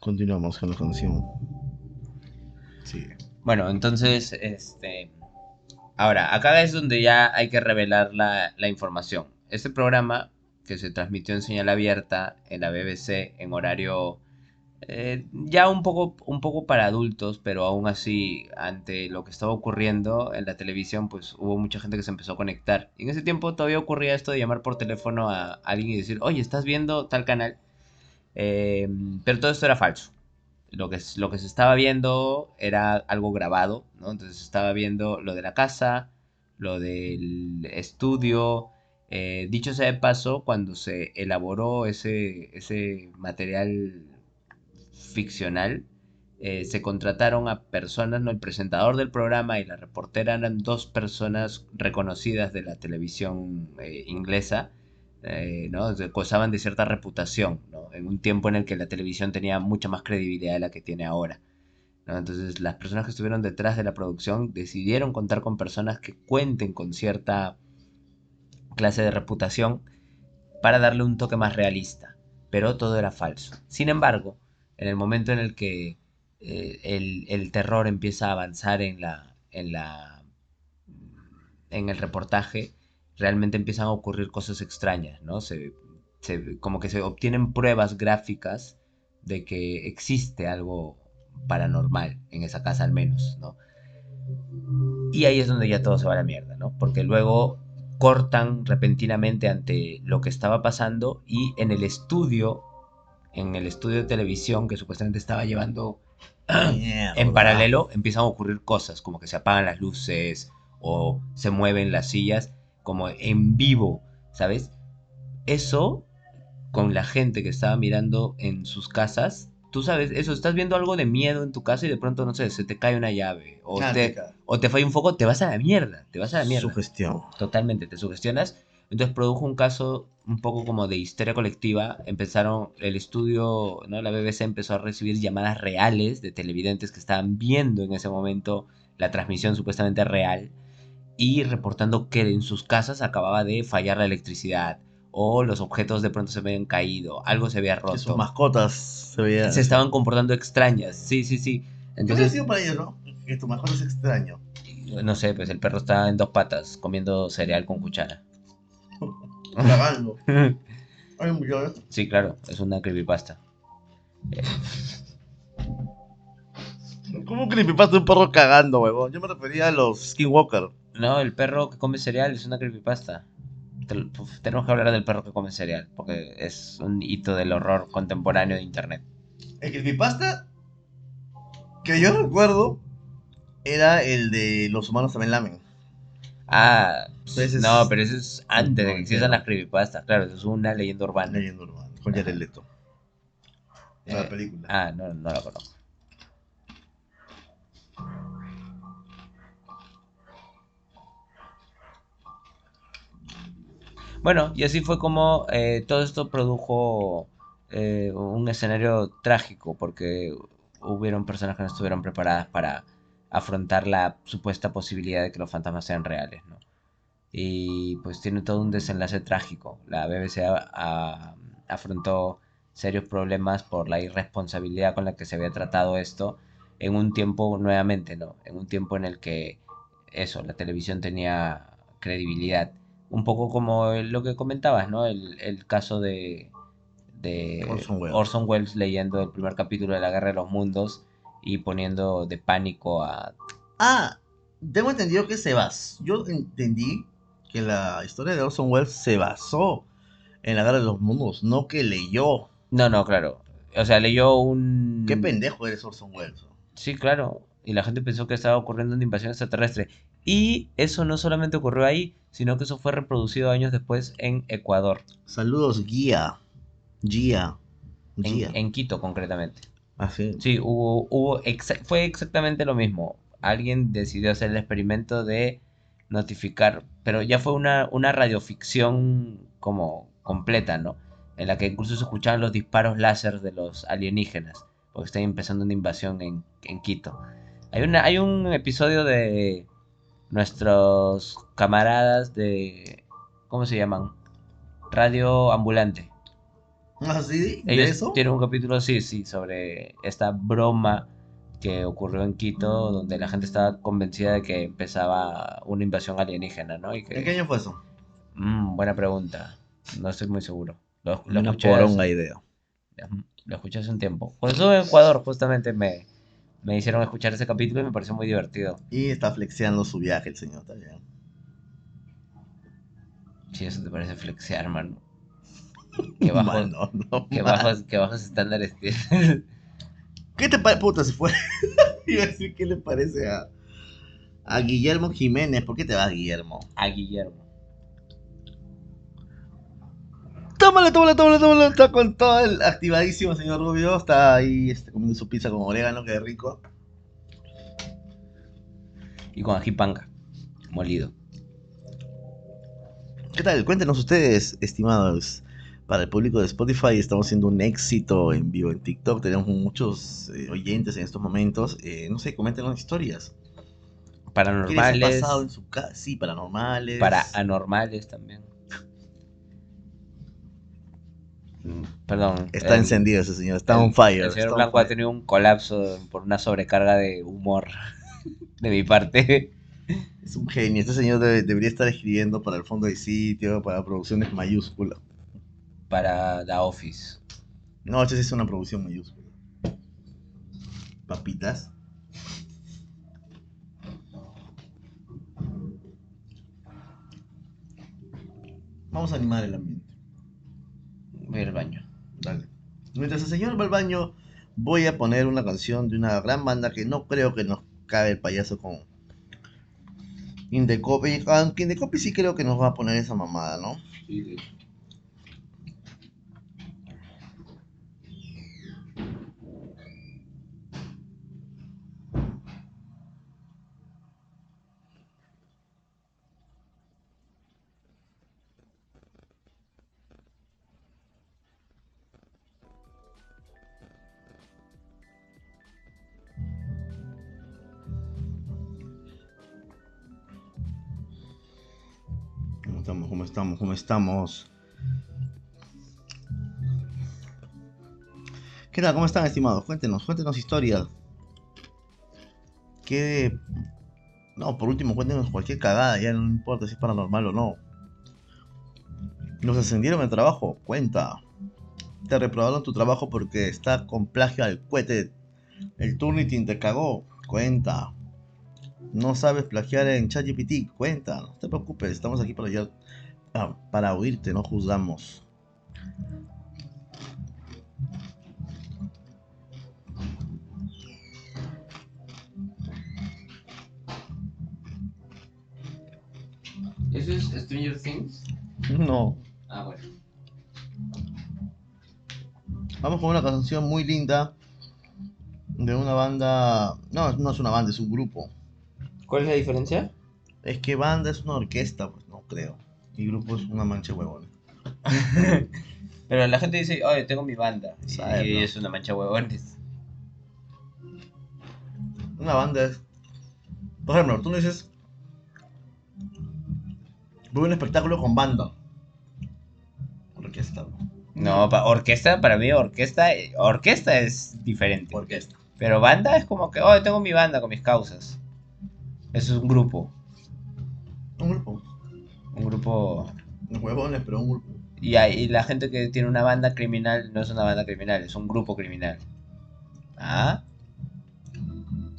Continuamos con la canción. Sí. Bueno, entonces, este. Ahora, acá es donde ya hay que revelar la, la información. Este programa, que se transmitió en señal abierta en la BBC en horario eh, ya un poco, un poco para adultos, pero aún así, ante lo que estaba ocurriendo en la televisión, pues hubo mucha gente que se empezó a conectar. Y en ese tiempo todavía ocurría esto de llamar por teléfono a alguien y decir, oye, ¿estás viendo tal canal? Eh, pero todo esto era falso lo que, lo que se estaba viendo era algo grabado, ¿no? Entonces se estaba viendo lo de la casa, lo del estudio. eh, dicho sea de paso, cuando se elaboró ese, ese material ficcional, eh, se contrataron a personas, ¿no? El presentador del programa y la reportera eran dos personas reconocidas de la televisión eh, inglesa, eh, ¿no? Gozaban de cierta reputación, ¿no? En un tiempo en el que la televisión tenía mucha más credibilidad de la que tiene ahora. ¿no? Entonces las personas que estuvieron detrás de la producción decidieron contar con personas que cuenten con cierta clase de reputación para darle un toque más realista, pero todo era falso. Sin embargo, en el momento en el que eh, el, el terror empieza a avanzar en la, en la en el reportaje, realmente empiezan a ocurrir cosas extrañas, ¿no? Se, se- como que se obtienen pruebas gráficas de que existe algo paranormal en esa casa al menos, ¿no? Y ahí es donde ya todo se va a la mierda, ¿no? Porque luego cortan repentinamente ante lo que estaba pasando y en el estudio, en el estudio de televisión que supuestamente estaba llevando en paralelo empiezan a ocurrir cosas, como que se apagan las luces o se mueven las sillas, como en vivo, ¿sabes? Eso con la gente que estaba mirando en sus casas, tú sabes, eso, estás viendo algo de miedo en tu casa y de pronto, no sé, se te cae una llave o, te, o te falla un foco, te vas a la mierda, te vas a la mierda. Sugestión. Totalmente, te sugestionas. Entonces produjo un caso un poco como de histeria colectiva. Empezaron, el estudio, ¿no? La BBC empezó a recibir llamadas reales de televidentes que estaban viendo en ese momento la transmisión supuestamente real y reportando que en sus casas acababa de fallar la electricidad o los objetos de pronto se habían caído, algo se había roto. sus mascotas se veían. Se estaban comportando extrañas, sí, sí, sí. ¿Qué Entonces, sido para ellos, no? Que tu mascota es extraño. no sé, pues el perro está en dos patas comiendo cereal con cuchara. Tragando. Muchacho. Sí, claro, es una creepypasta. Eh, ¿Cómo creepypasta de un perro cagando, huevón? Yo me refería a los Skinwalker. No, el perro que come cereal es una creepypasta. Te- Tenemos que hablar del perro que come cereal, porque es un hito del horror contemporáneo de internet. El creepypasta que yo recuerdo era el de los humanos también lamen. Ah, no, pero eso es antes de que existan las creepypastas, claro, eso es una leyenda urbana. Leyenda urbana. Con Jared Leto. Eh, La película. Ah, no, no la conozco. Bueno, y así fue como eh, todo esto produjo eh, un escenario trágico, porque hubieron personas que no estuvieron preparadas para afrontar la supuesta posibilidad de que los fantasmas sean reales, ¿no? Y pues tiene todo un desenlace trágico. La BBC a- a- afrontó serios problemas por la irresponsabilidad con la que se había tratado esto en un tiempo nuevamente, ¿no? En un tiempo en el que eso, la televisión tenía credibilidad. Un poco como lo que comentabas, ¿no? El, el caso de, de Orson Welles. Orson Welles leyendo el primer capítulo de la Guerra de los Mundos y poniendo de pánico a... Ah, tengo entendido que se basó. Yo entendí que la historia de Orson Welles se basó en la Guerra de los Mundos, no que leyó. No, no, claro. O sea, leyó un... Qué pendejo eres Orson Welles. Sí, claro. Y la gente pensó que estaba ocurriendo una invasión extraterrestre. Y eso no solamente ocurrió ahí, sino que eso fue reproducido años después en Ecuador, Saludos, guía. Guía. en, Guía. en Quito concretamente. Ah, sí. Sí, hubo, hubo exa- fue exactamente lo mismo. Alguien decidió hacer el experimento de notificar, pero ya fue una, una radioficción como completa, ¿no? En la que incluso se escuchaban los disparos láser de los alienígenas, porque está empezando una invasión en, en Quito. Hay, una, hay un episodio de nuestros camaradas de... ¿Cómo se llaman? Radio Ambulante. ¿Ah, sí? ¿De Ellos eso? tienen un capítulo, sí, sí, sobre esta broma que ocurrió en Quito, donde la gente estaba convencida de que empezaba una invasión alienígena, ¿no? Y que, ¿En qué año fue eso? Mm, buena pregunta. No estoy muy seguro. Lo, lo Una escuché, poronga hace, idea. lo escuché hace un tiempo. Cuando estuve en Ecuador, justamente me, me hicieron escuchar ese capítulo y me pareció muy divertido. Y está flexeando su viaje el señor también. Si eso te parece flexear, mano. Bajos, Mano, no, qué man. bajos, estándares tienes. ¿Qué te parece? Puta, se fue. Iba a decir qué le parece a, a Guillermo Jiménez. ¿Por qué te vas, Guillermo? A Guillermo. Tómale, tómale, tómale, tómale. Está con todo el activadísimo, señor Rubio. Está ahí este, comiendo su pizza con orégano, que rico. Y con ají panca, molido. ¿Qué tal? Cuéntenos ustedes, estimados. Para el público de Spotify estamos siendo un éxito en vivo en TikTok. Tenemos muchos eh, oyentes en estos momentos. Eh, no sé, coméntenos historias. ¿Qué les ha Paranormales. pasado en su casa? Sí, paranormales. Para anormales también. Perdón. Está el- encendido ese señor, está el- on fire. El señor Blanco ha tenido un colapso por una sobrecarga de humor de mi parte. Es un genio. Este señor debe- debería estar escribiendo para el fondo de sitio, para producciones mayúsculas. Para The Office. No, esta sí es una producción mayúscula. Papitas. Vamos a animar el ambiente. Voy al baño. Dale. Mientras el señor va al baño, voy a poner una canción de una gran banda que no creo que nos cabe el payaso con Indecopy. Aunque Indecopy sí creo que nos va a poner esa mamada, ¿no? ¿Cómo ¿Cómo estamos? ¿Qué tal? ¿Cómo están, estimados? Cuéntenos, cuéntenos historias. ¿Qué? No, por último, cuéntenos cualquier cagada, ya no importa si es paranormal o no. Nos ascendieron el trabajo, cuenta. Te reprobaron tu trabajo porque está con plagio al cohete. El Turnitin te cagó, cuenta. No sabes plagiar en ChatGPT, cuenta. No te preocupes, estamos aquí para ayudar, para oírte, no juzgamos. ¿Eso es Stranger Things? No. Ah, bueno. Vamos con una canción muy linda de una banda. No, no es una banda, es un grupo. ¿Cuál es la diferencia? Es que banda es una orquesta, pues no creo. Y grupo es una mancha de huevones. Pero la gente dice, oye, tengo mi banda. Y, ¿no? es una mancha huevones. Una banda es. Por ejemplo, tú me dices. Voy a un espectáculo con banda. Orquesta, ¿no? No, pa- orquesta, para mí, orquesta, orquesta es diferente. Orquesta. Pero banda es como que, oh, tengo mi banda con mis causas. Eso es un grupo. Un grupo. Un grupo. Los huevones, pero un grupo. Y, hay- y la gente que tiene una banda criminal no es una banda criminal, es un grupo criminal. ¿Ah?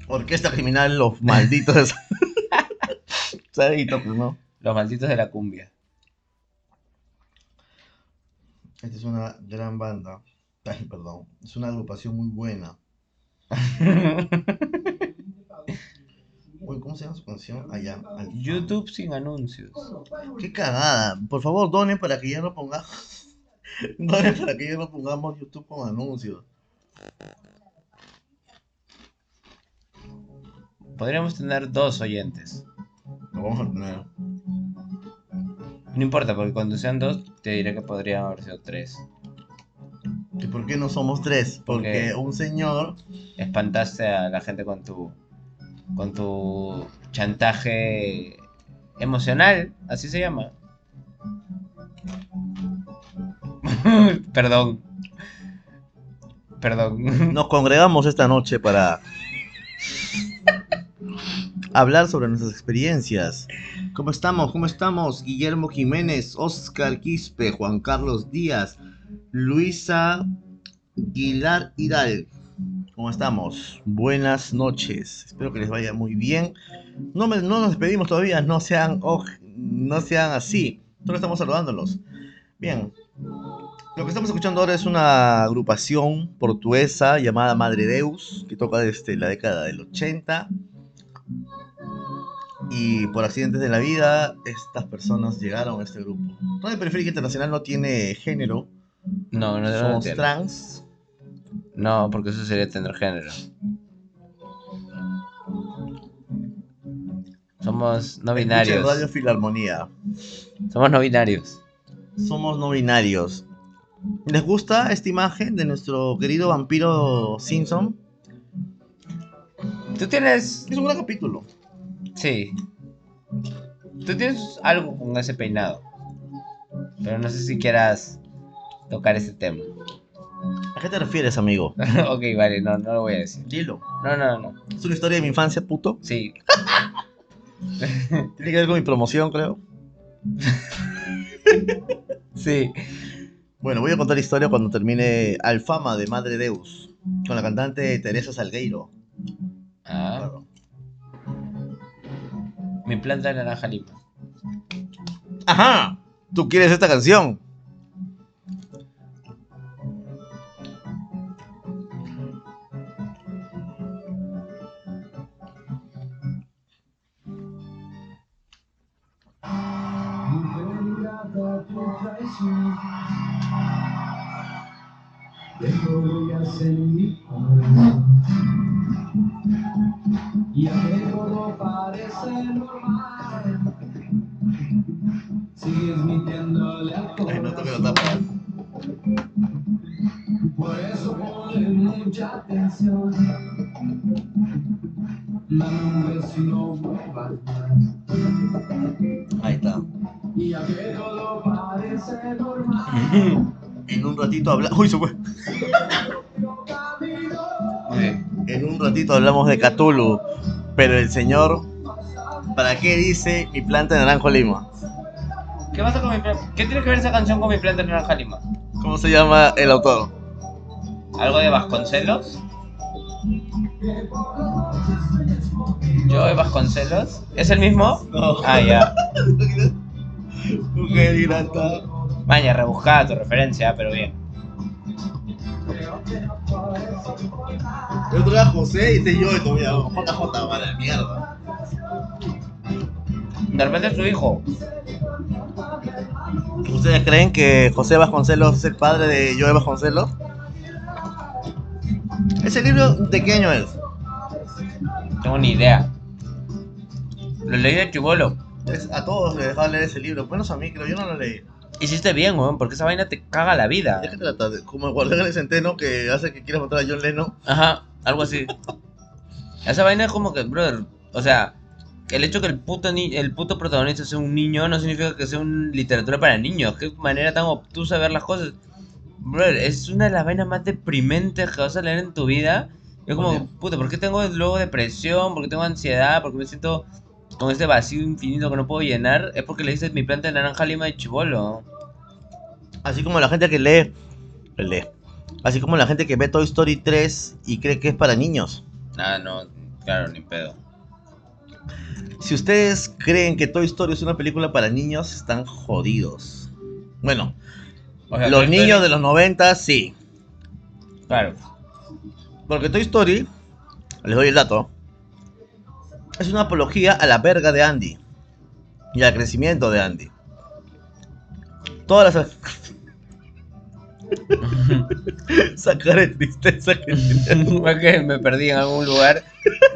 Orquesta criminal, los malditos. Pues. Los malditos de la cumbia. Esta es una gran banda. Ay, perdón. Es una agrupación muy buena. ¿cómo se llama su canción? Allá. YouTube sin anuncios. Qué cagada. Por favor, donen para que ya no pongamos. donen para que ya no pongamos YouTube con anuncios. Podríamos tener dos oyentes. Lo vamos a tener. No importa, porque cuando sean dos, te diré que podrían haber sido tres. ¿Y por qué no somos tres? Porque Porque- un señor. Espantaste a la gente con tu. Con tu chantaje emocional, así se llama. Perdón. Perdón. Nos congregamos esta noche para hablar sobre nuestras experiencias. ¿Cómo estamos? ¿Cómo estamos? Guillermo Jiménez, Oscar Quispe, Juan Carlos Díaz, Luisa Guilar Hidal. ¿Cómo estamos? Buenas noches. Espero que les vaya muy bien. No, me- no nos despedimos todavía, no sean, oj- no sean así. Solo estamos saludándolos. Bien. Lo que estamos escuchando ahora es una agrupación portuguesa llamada Madre Deus, que toca desde la década del 80. Y por accidentes de la vida, estas personas llegaron a este grupo. Radio Periférica Internacional no tiene género, No, no, somos trans. No, porque eso sería tener género. Somos no binarios. Radio Filarmonía. Somos no binarios. Somos no binarios. ¿Les gusta esta imagen de nuestro querido vampiro Simpson? Tú tienes. Es un gran capítulo. Sí. Tú tienes algo con ese peinado. Pero no sé si quieras tocar ese tema. ¿A qué te refieres, amigo? ok, vale, no, no lo voy a decir. Dilo. No, no, no. Es una historia de mi infancia, puto. Sí. Tiene que ver con mi promoción, creo. Sí. Bueno, voy a contar la historia cuando termine Alfama de Madre Deus, con la cantante Teresa Salgueiro. Ah, Claro. mi planta de naranja lima. ¡Ajá! ¿Tú quieres esta canción? En mi corazón. Y aunque todo parece normal, sigues mintiéndole al Ay, no toque la corazón. tapa. Por eso ponle mucha atención. Dame un beso y no vuelvas más. Ahí está. Y aunque todo parece normal, En un ratito hablamos. ¡Uy, se fue! En un ratito hablamos de Cthulhu. Pero el señor, ¿para qué dice mi planta de naranjo lima? ¿Qué pasa con mi planta? ¿Qué tiene que ver esa canción con mi planta de naranja lima? ¿Cómo se llama el autor? ¿Algo de Vasconcelos? ¿Yo Vasconcelos? ¿Es el mismo? No. Ah, ya. Mujer Vaya, rebuscada tu referencia, pero bien. El otro era José y este yo, y todavía JJ, mala mierda. De repente es tu hijo. ¿Ustedes creen que José Vasconcelos es el padre de Joe Vasconcelos? ¿Ese libro de qué año es? Tengo ni idea. Lo leí de chivolo. Es- a todos les dejaba leer ese libro, menos a mí, creo, yo no lo leí. Hiciste bien, weón, porque esa vaina te caga la vida. ¿De qué trata? De- Como el guardián del centeno que hace que quiera matar a John Lennon. Ajá, algo así. Esa vaina es como que, brother, o sea, el hecho que el puto, ni el puto protagonista sea un niño no significa que sea una literatura para niños. Qué manera tan obtusa de ver las cosas. Brother, es una de las vainas más deprimentes que vas a leer en tu vida. Yo como, Oye. puta, ¿por qué tengo luego depresión? ¿Por qué tengo ansiedad? ¿Por qué me siento con este vacío infinito que no puedo llenar? Es porque le dices mi planta de naranja lima de chivolo. Así como la gente que lee, lee. Así como la gente que ve Toy Story 3 y cree que es para niños. Ah, no, claro, ni pedo. Si ustedes creen que Toy Story es una película para niños, están jodidos. Bueno, O sea, los Toy niños Story- de los 90 sí. Claro. Porque Toy Story, les doy el dato, es una apología a la verga de Andy y al crecimiento de Andy. Todas las. Sacar de tristeza que me perdí en algún lugar.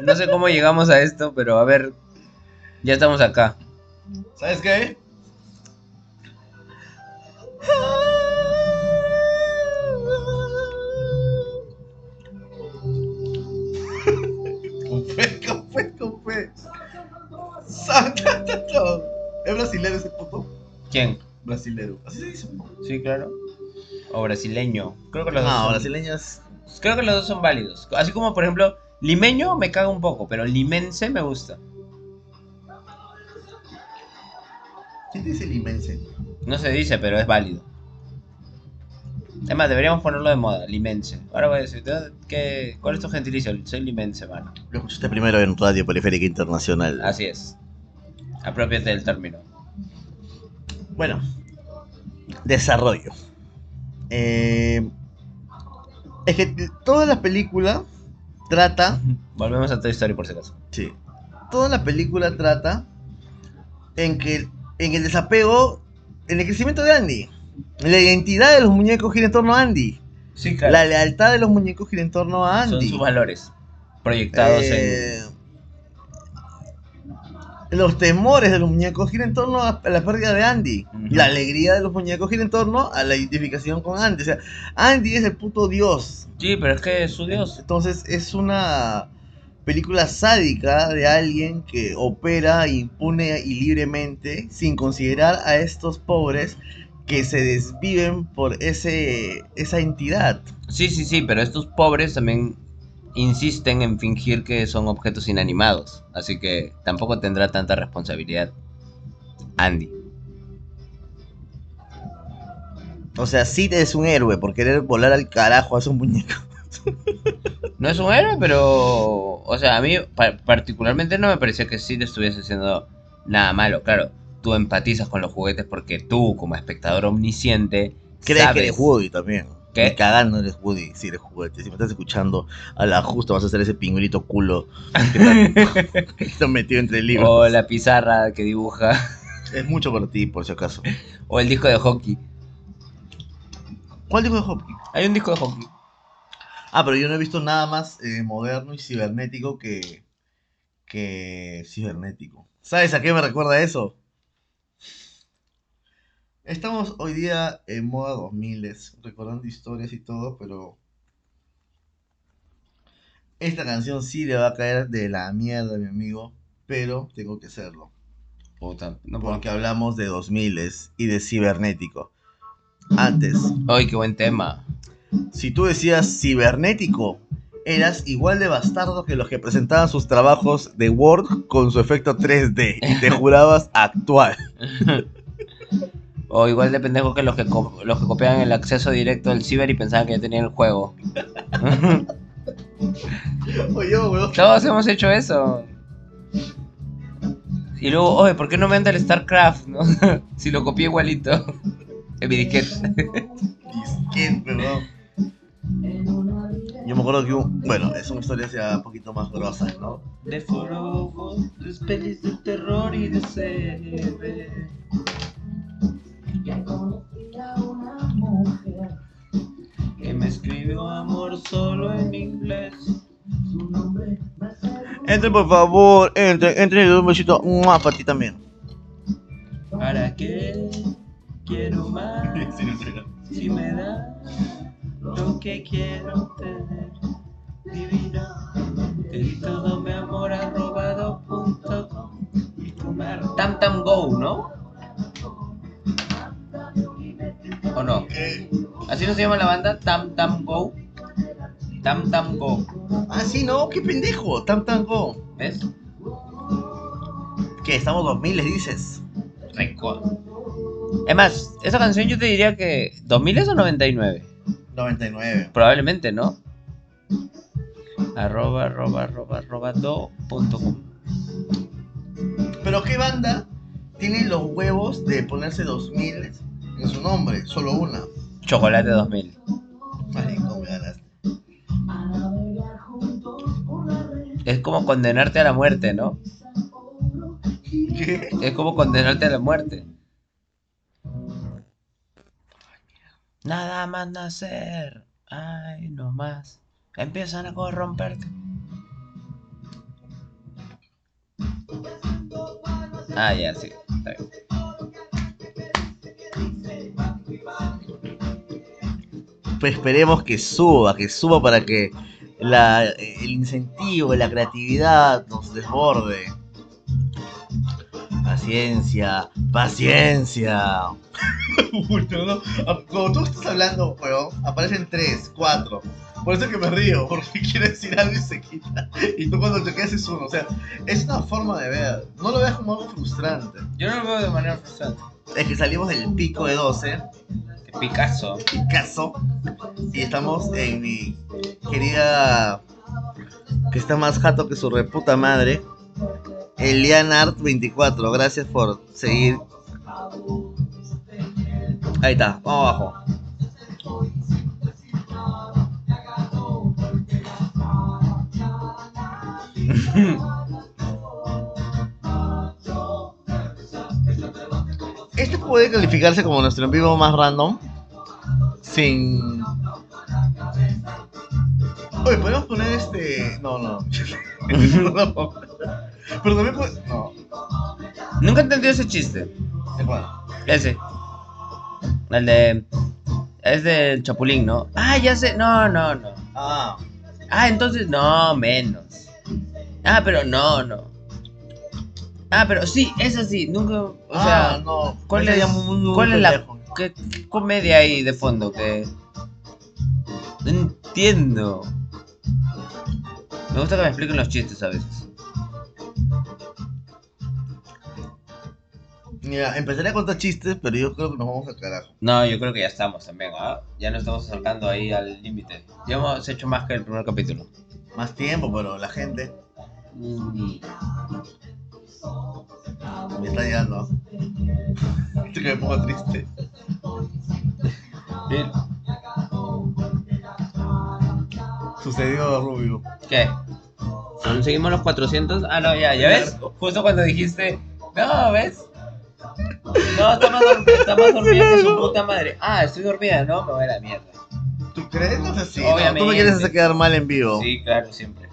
No sé cómo llegamos a esto, pero a ver. Ya estamos acá. ¿Sabes qué? ¿Es brasilero ese puto? ¿Quién? Brasilero. Así se dice. ¿no? Sí, claro. O brasileño. Creo que los dos. No, son- brasileño es. Creo que los dos son válidos. Así como, por ejemplo, limeño me caga un poco, pero limense me gusta. ¿Quién dice limense? No se dice, pero es válido. Es más, deberíamos ponerlo de moda, limense. Ahora voy a decir, ¿de dónde- qué, ¿cuál es tu gentilicio? Soy limense, mano. Lo escuchaste primero en Radio Periférica Internacional. Así es. Apropiate del término. Bueno, desarrollo. Eh, es que toda la película trata, Volvemos a Toy Story por si acaso. sí, toda la película trata en que en el desapego, en el crecimiento de Andy. La identidad de los muñecos gira en torno a Andy. Sí, La lealtad de los muñecos gira en torno a Son Andy. sus valores proyectados Eh, Los temores de los muñecos giran en torno a la pérdida de Andy. La alegría de los muñecos gira en torno a la identificación con Andy. O sea, Andy es el puto dios. Sí, pero es que es su dios. Entonces es una película sádica de alguien que opera impune y libremente sin considerar a estos pobres que se desviven por ese esa entidad. Sí, sí, sí, pero estos pobres también insisten en fingir que son objetos inanimados. Así que tampoco tendrá tanta responsabilidad Andy. O sea, Sid es un héroe por querer volar al carajo a esos muñecos. No es un héroe, pero... O sea, a mí pa- particularmente no me pareció que Sid estuviese haciendo nada malo. Claro, tú empatizas con los juguetes porque tú, como espectador omnisciente, Crees sabes... que eres Woody también. ¿Qué? Ni cagando eres Woody si eres juguete. Si me estás escuchando, a la justa vas a hacer ese pingüinito culo que está, metido entre libros. O la pizarra que dibuja. Es mucho para ti, por si acaso. O el disco de hockey. ¿Cuál dijo de Hopkins? Hay un disco de hockey. Ah, pero yo no he visto nada más eh, moderno y cibernético que. que. cibernético. ¿Sabes a qué me recuerda eso? Estamos hoy día en moda 2000, recordando historias y todo, pero. Esta canción sí le va a caer de la mierda, mi amigo, pero tengo que hacerlo. Puta, no puedo. Porque hablamos de 2000 y de cibernético. Antes, Ay, qué buen tema. si tú decías cibernético, eras igual de bastardo que los que presentaban sus trabajos de Word con su efecto 3D y te jurabas actual. O igual de pendejo que los que, los que copiaban el acceso directo del ciber y pensaban que ya tenían el juego. Oye, weón. Todos hemos hecho eso. Y luego, oye, ¿por qué no me anda el StarCraft? no? si lo copié igualito. En mi disquete. Disquete, weón. Yo me acuerdo que un. Bueno, son historias ya un poquito más grosas, ¿no? De forofos, tus pelis de terror y de serie. Que me escribió amor solo en inglés. Entren, por favor, entren, entren y doy un besito ¡mua! para ti también. ¿Para qué quiero más? Si me da lo que quiero tener, divino. Te di todo mi amor arrobado punto com. Y tú me ar- Tam Tam Go, ¿no? ¿O no? ¿Así no se llama la banda? Tam Tam Go. Tam Tam Go. Ah, sí, no, qué pendejo. Tam Tam Go. ¿Ves? ¿Qué? Estamos 2000, les dices. Recuerdo. Es más, esa canción yo te diría que 2000 es o 99. 99. Probablemente, ¿no? Arroba, arroba, arroba, arroba, do, punto com. Pero ¿qué banda tiene los huevos de ponerse 2000 en su nombre? Solo una. Chocolate 2000. Marico, me ganaste. Es como condenarte a la muerte, ¿no? ¿Qué? Es como condenarte a la muerte. Nada más nacer. Ay, no más. Empiezan a corromperte. Ah, ya, sí. Está bien. Esperemos que suba, que suba para que la, el incentivo, la creatividad nos desborde. Paciencia, paciencia. ¿no? Cuando tú estás hablando, weón, aparecen tres, cuatro. Por eso es que me río, porque quiere decir algo y se quita. Y tú cuando te quedas es uno. O sea, es una forma de ver. No lo veas como algo frustrante. Yo no lo veo de manera frustrante. Es que salimos del pico de 12, Que Picasso. Picasso, y estamos en mi querida, que está más jato que su reputa madre, Elianart 24. Gracias por seguir. Ahí está, vamos abajo. puede calificarse como nuestro en vivo más random. Sin. Oye, podemos poner este. No, no. no. Pero también puede. No. Nunca entendí ese chiste. ¿De cuál? Ese. El de. Es del Chapulín, ¿no? Ah, ya sé. No, no, no. Ah, Ah, entonces no, menos. Ah, pero no, no. Ah, pero sí, es así. Nunca. O sea, ah, no. ¿cuál es, muy- muy ¿cuál es la qué comedia hay de fondo? Que. No entiendo. Me gusta que me expliquen los chistes a veces. Mira, empezaré a contar chistes, pero yo creo que nos vamos a carajo. No, yo creo que ya estamos también, ¿ah? Ya nos estamos acercando ahí al límite. Ya hemos hecho más que el primer capítulo. Más tiempo, pero la gente Mm, me está llegando. Esto que me pongo triste. bien. Sucedió Rubio. ¿Qué? ¿Conseguimos los 400? Ah, no, ya, ¿ya ves? Justo cuando dijiste, no, ¿ves? No, su puta madre. Ah, estoy dormida, ¿no? Me voy a la mierda. ¿Tú crees? No sé si. no, tú Obviamente. me quieres hacer quedar mal en vivo. Sí, claro, siempre.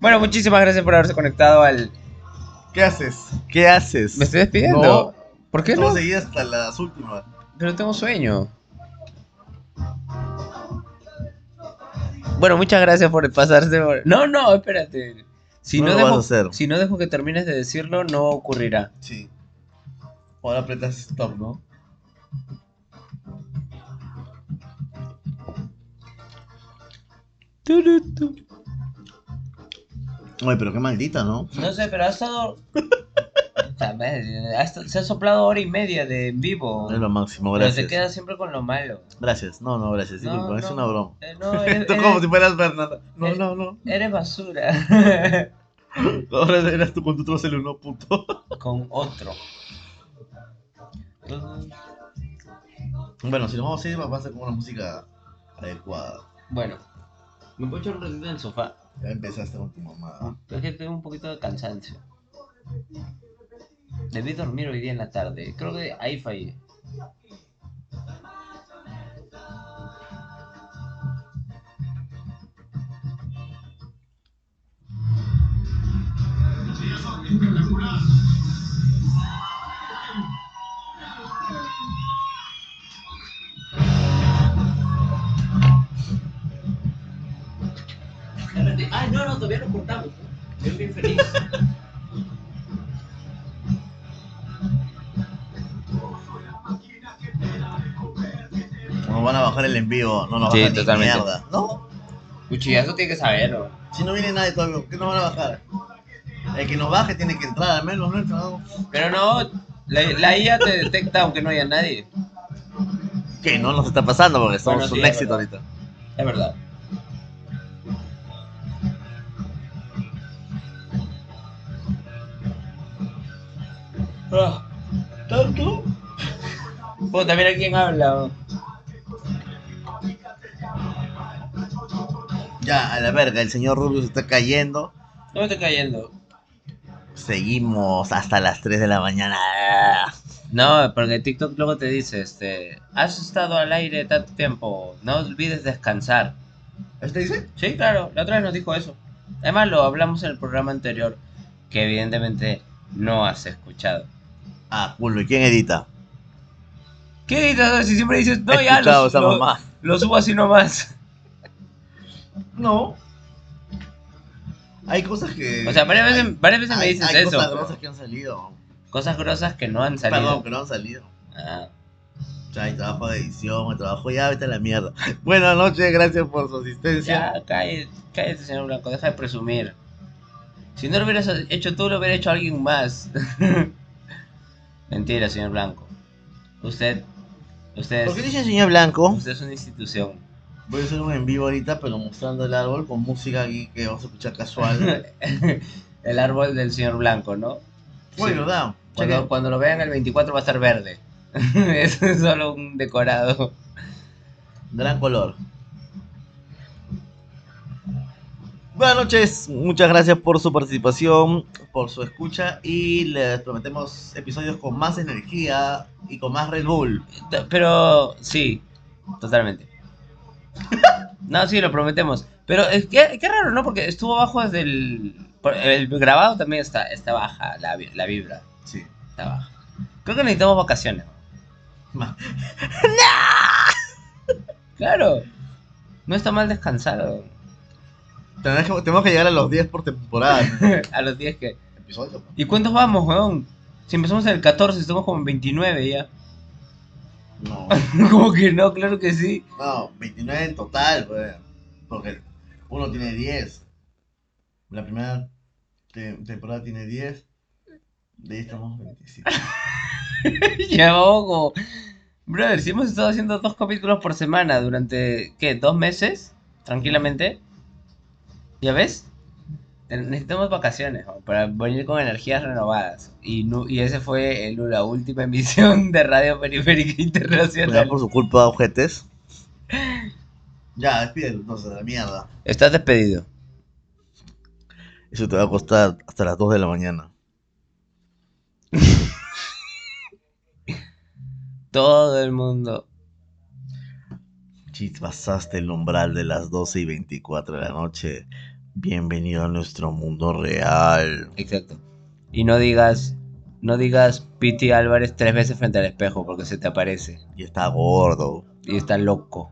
Bueno, muchísimas gracias por haberse conectado al... ¿Qué haces? ¿Qué haces? ¿Me estoy despidiendo? No. ¿Por qué no? a seguir hasta las últimas. Pero tengo sueño. Bueno, muchas gracias por pasarse por... No, no, espérate. Si No no, lo dejo, vas a hacer. si no dejo que termines de decirlo, no ocurrirá. Sí. Ahora apretas stop, ¿no? Oye, pero qué maldita, ¿no? No sé, pero ha estado... Se ha soplado hora y media de en vivo. Es lo máximo, Pero gracias. te quedas siempre con lo malo. Gracias. No, no, gracias. No, Disculpa, es una broma. Eh, no, eres, Tú como si fueras Bernardo. No, no, no. eres basura. Ahora eras tú con tu trozo el uno puto. con otro. Bueno, si nos vamos a ir, va a ser con una música adecuada. Bueno, me puedo echar un ratito en el sofá. Ya empezaste con tu mamá. Es que tengo un poquito de cansancio. Debí dormir hoy día en la tarde. Creo que ahí fallé. Ay, no, no, todavía no cortamos. Estoy bien feliz. Nos van a bajar el envío. No nos Sí, bajan ni totalmente. mierda. ¿No? Cuchillazo tiene que saberlo. Si no viene nadie todavía, ¿qué nos van a bajar? El que nos baje tiene que entrar al menos, ¿no? Pero no, la, la IA te detecta aunque no haya nadie. Que no nos está pasando porque somos Bueno, sí, un éxito verdad. ahorita. Es verdad. ¿Tanto? Puta, mira quién habla. Ya, a la verga, el señor Rubio se está cayendo. No me estoy cayendo. Seguimos hasta las 3 de la mañana. No, porque TikTok luego te dice, este, has estado al aire tanto tiempo, no olvides descansar. ¿Este dice? Sí, claro, la otra vez nos dijo eso. Además lo hablamos en el programa anterior, que evidentemente no has escuchado. Ah, culo, ¿y quién edita? ¿Qué editas si siempre dices, no, He ya lo, esa lo- mamá. lo subo así nomás? No. Hay cosas que. O sea, varias veces, hay- varias veces me hay- dices hay eso. cosas pero grosas que han salido. Cosas grosas que no han salido. Perdón, que no han salido. Ah, O sea, hay trabajo de edición, hay trabajo ya, vete a la mierda. Buenas noches, gracias por su asistencia. ya, cállate, cállate, señor Blanco, deja de presumir. Si no lo hubieras hecho tú, lo hubiera hecho alguien más. Mentira, señor Blanco. Usted, usted ¿Por qué dice señor Blanco? usted es una institución. Voy a hacer un en vivo ahorita, pero mostrando el árbol con música aquí que vamos a escuchar casual. El árbol del señor Blanco, ¿no? Uy, Sí. ¿verdad? Cuando, Cheque. cuando lo vean el 24 va a estar verde. Es solo un decorado. Gran color. Buenas noches, muchas gracias por su participación, por su escucha y les prometemos episodios con más energía y con más Red Bull. Pero sí, totalmente. No, sí, lo prometemos. Pero es que qué raro, ¿no? Porque estuvo bajo desde el... El grabado también está, está baja, la, la vibra Sí. está baja. Creo que necesitamos vacaciones. Ma- Claro. No está mal descansado. Tenemos que, tenemos que llegar a los 10 por temporada. ¿no? A los 10 que... ¿Y cuántos vamos, weón? Si empezamos en el 14, estamos como en 29 ya. No, como que no, claro que sí. no, 29 en total, pues. Porque uno tiene 10. La primera te- temporada tiene 10. De ahí estamos 25. ya vamos como... Brother, si hemos estado haciendo dos capítulos por semana durante, ¿qué? ¿Dos meses? Tranquilamente. ¿Ya ves? Necesitamos vacaciones ¿no? para venir con energías renovadas. Y, nu- y ese fue el- la última emisión de Radio Periférica ¿Verdad? Internacional. por su culpa, ojetes. Ya, despídelo entonces, la mierda. Estás despedido. Eso te va a costar hasta las 2 de la mañana. Todo el mundo. Si pasaste el umbral de las 12 y 24 de la noche, bienvenido a nuestro mundo real. Exacto. Y no digas, no digas Piti Álvarez tres veces frente al espejo porque se te aparece. Y está gordo. Y está loco.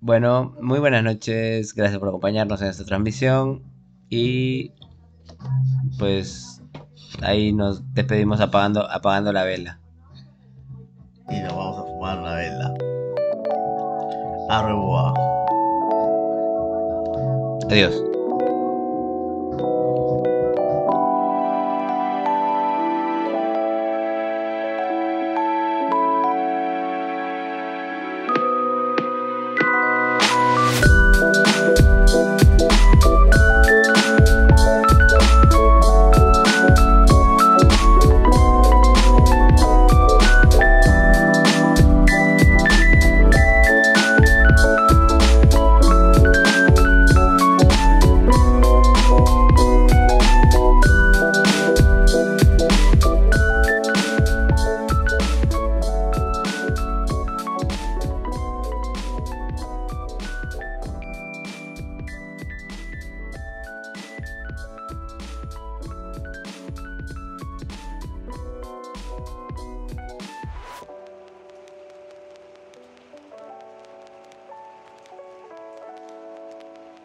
Bueno, muy buenas noches. Gracias por acompañarnos en esta transmisión. Y pues ahí nos despedimos apagando, apagando la vela. Y nos vamos a fumar una vela. Arreboa. Adiós.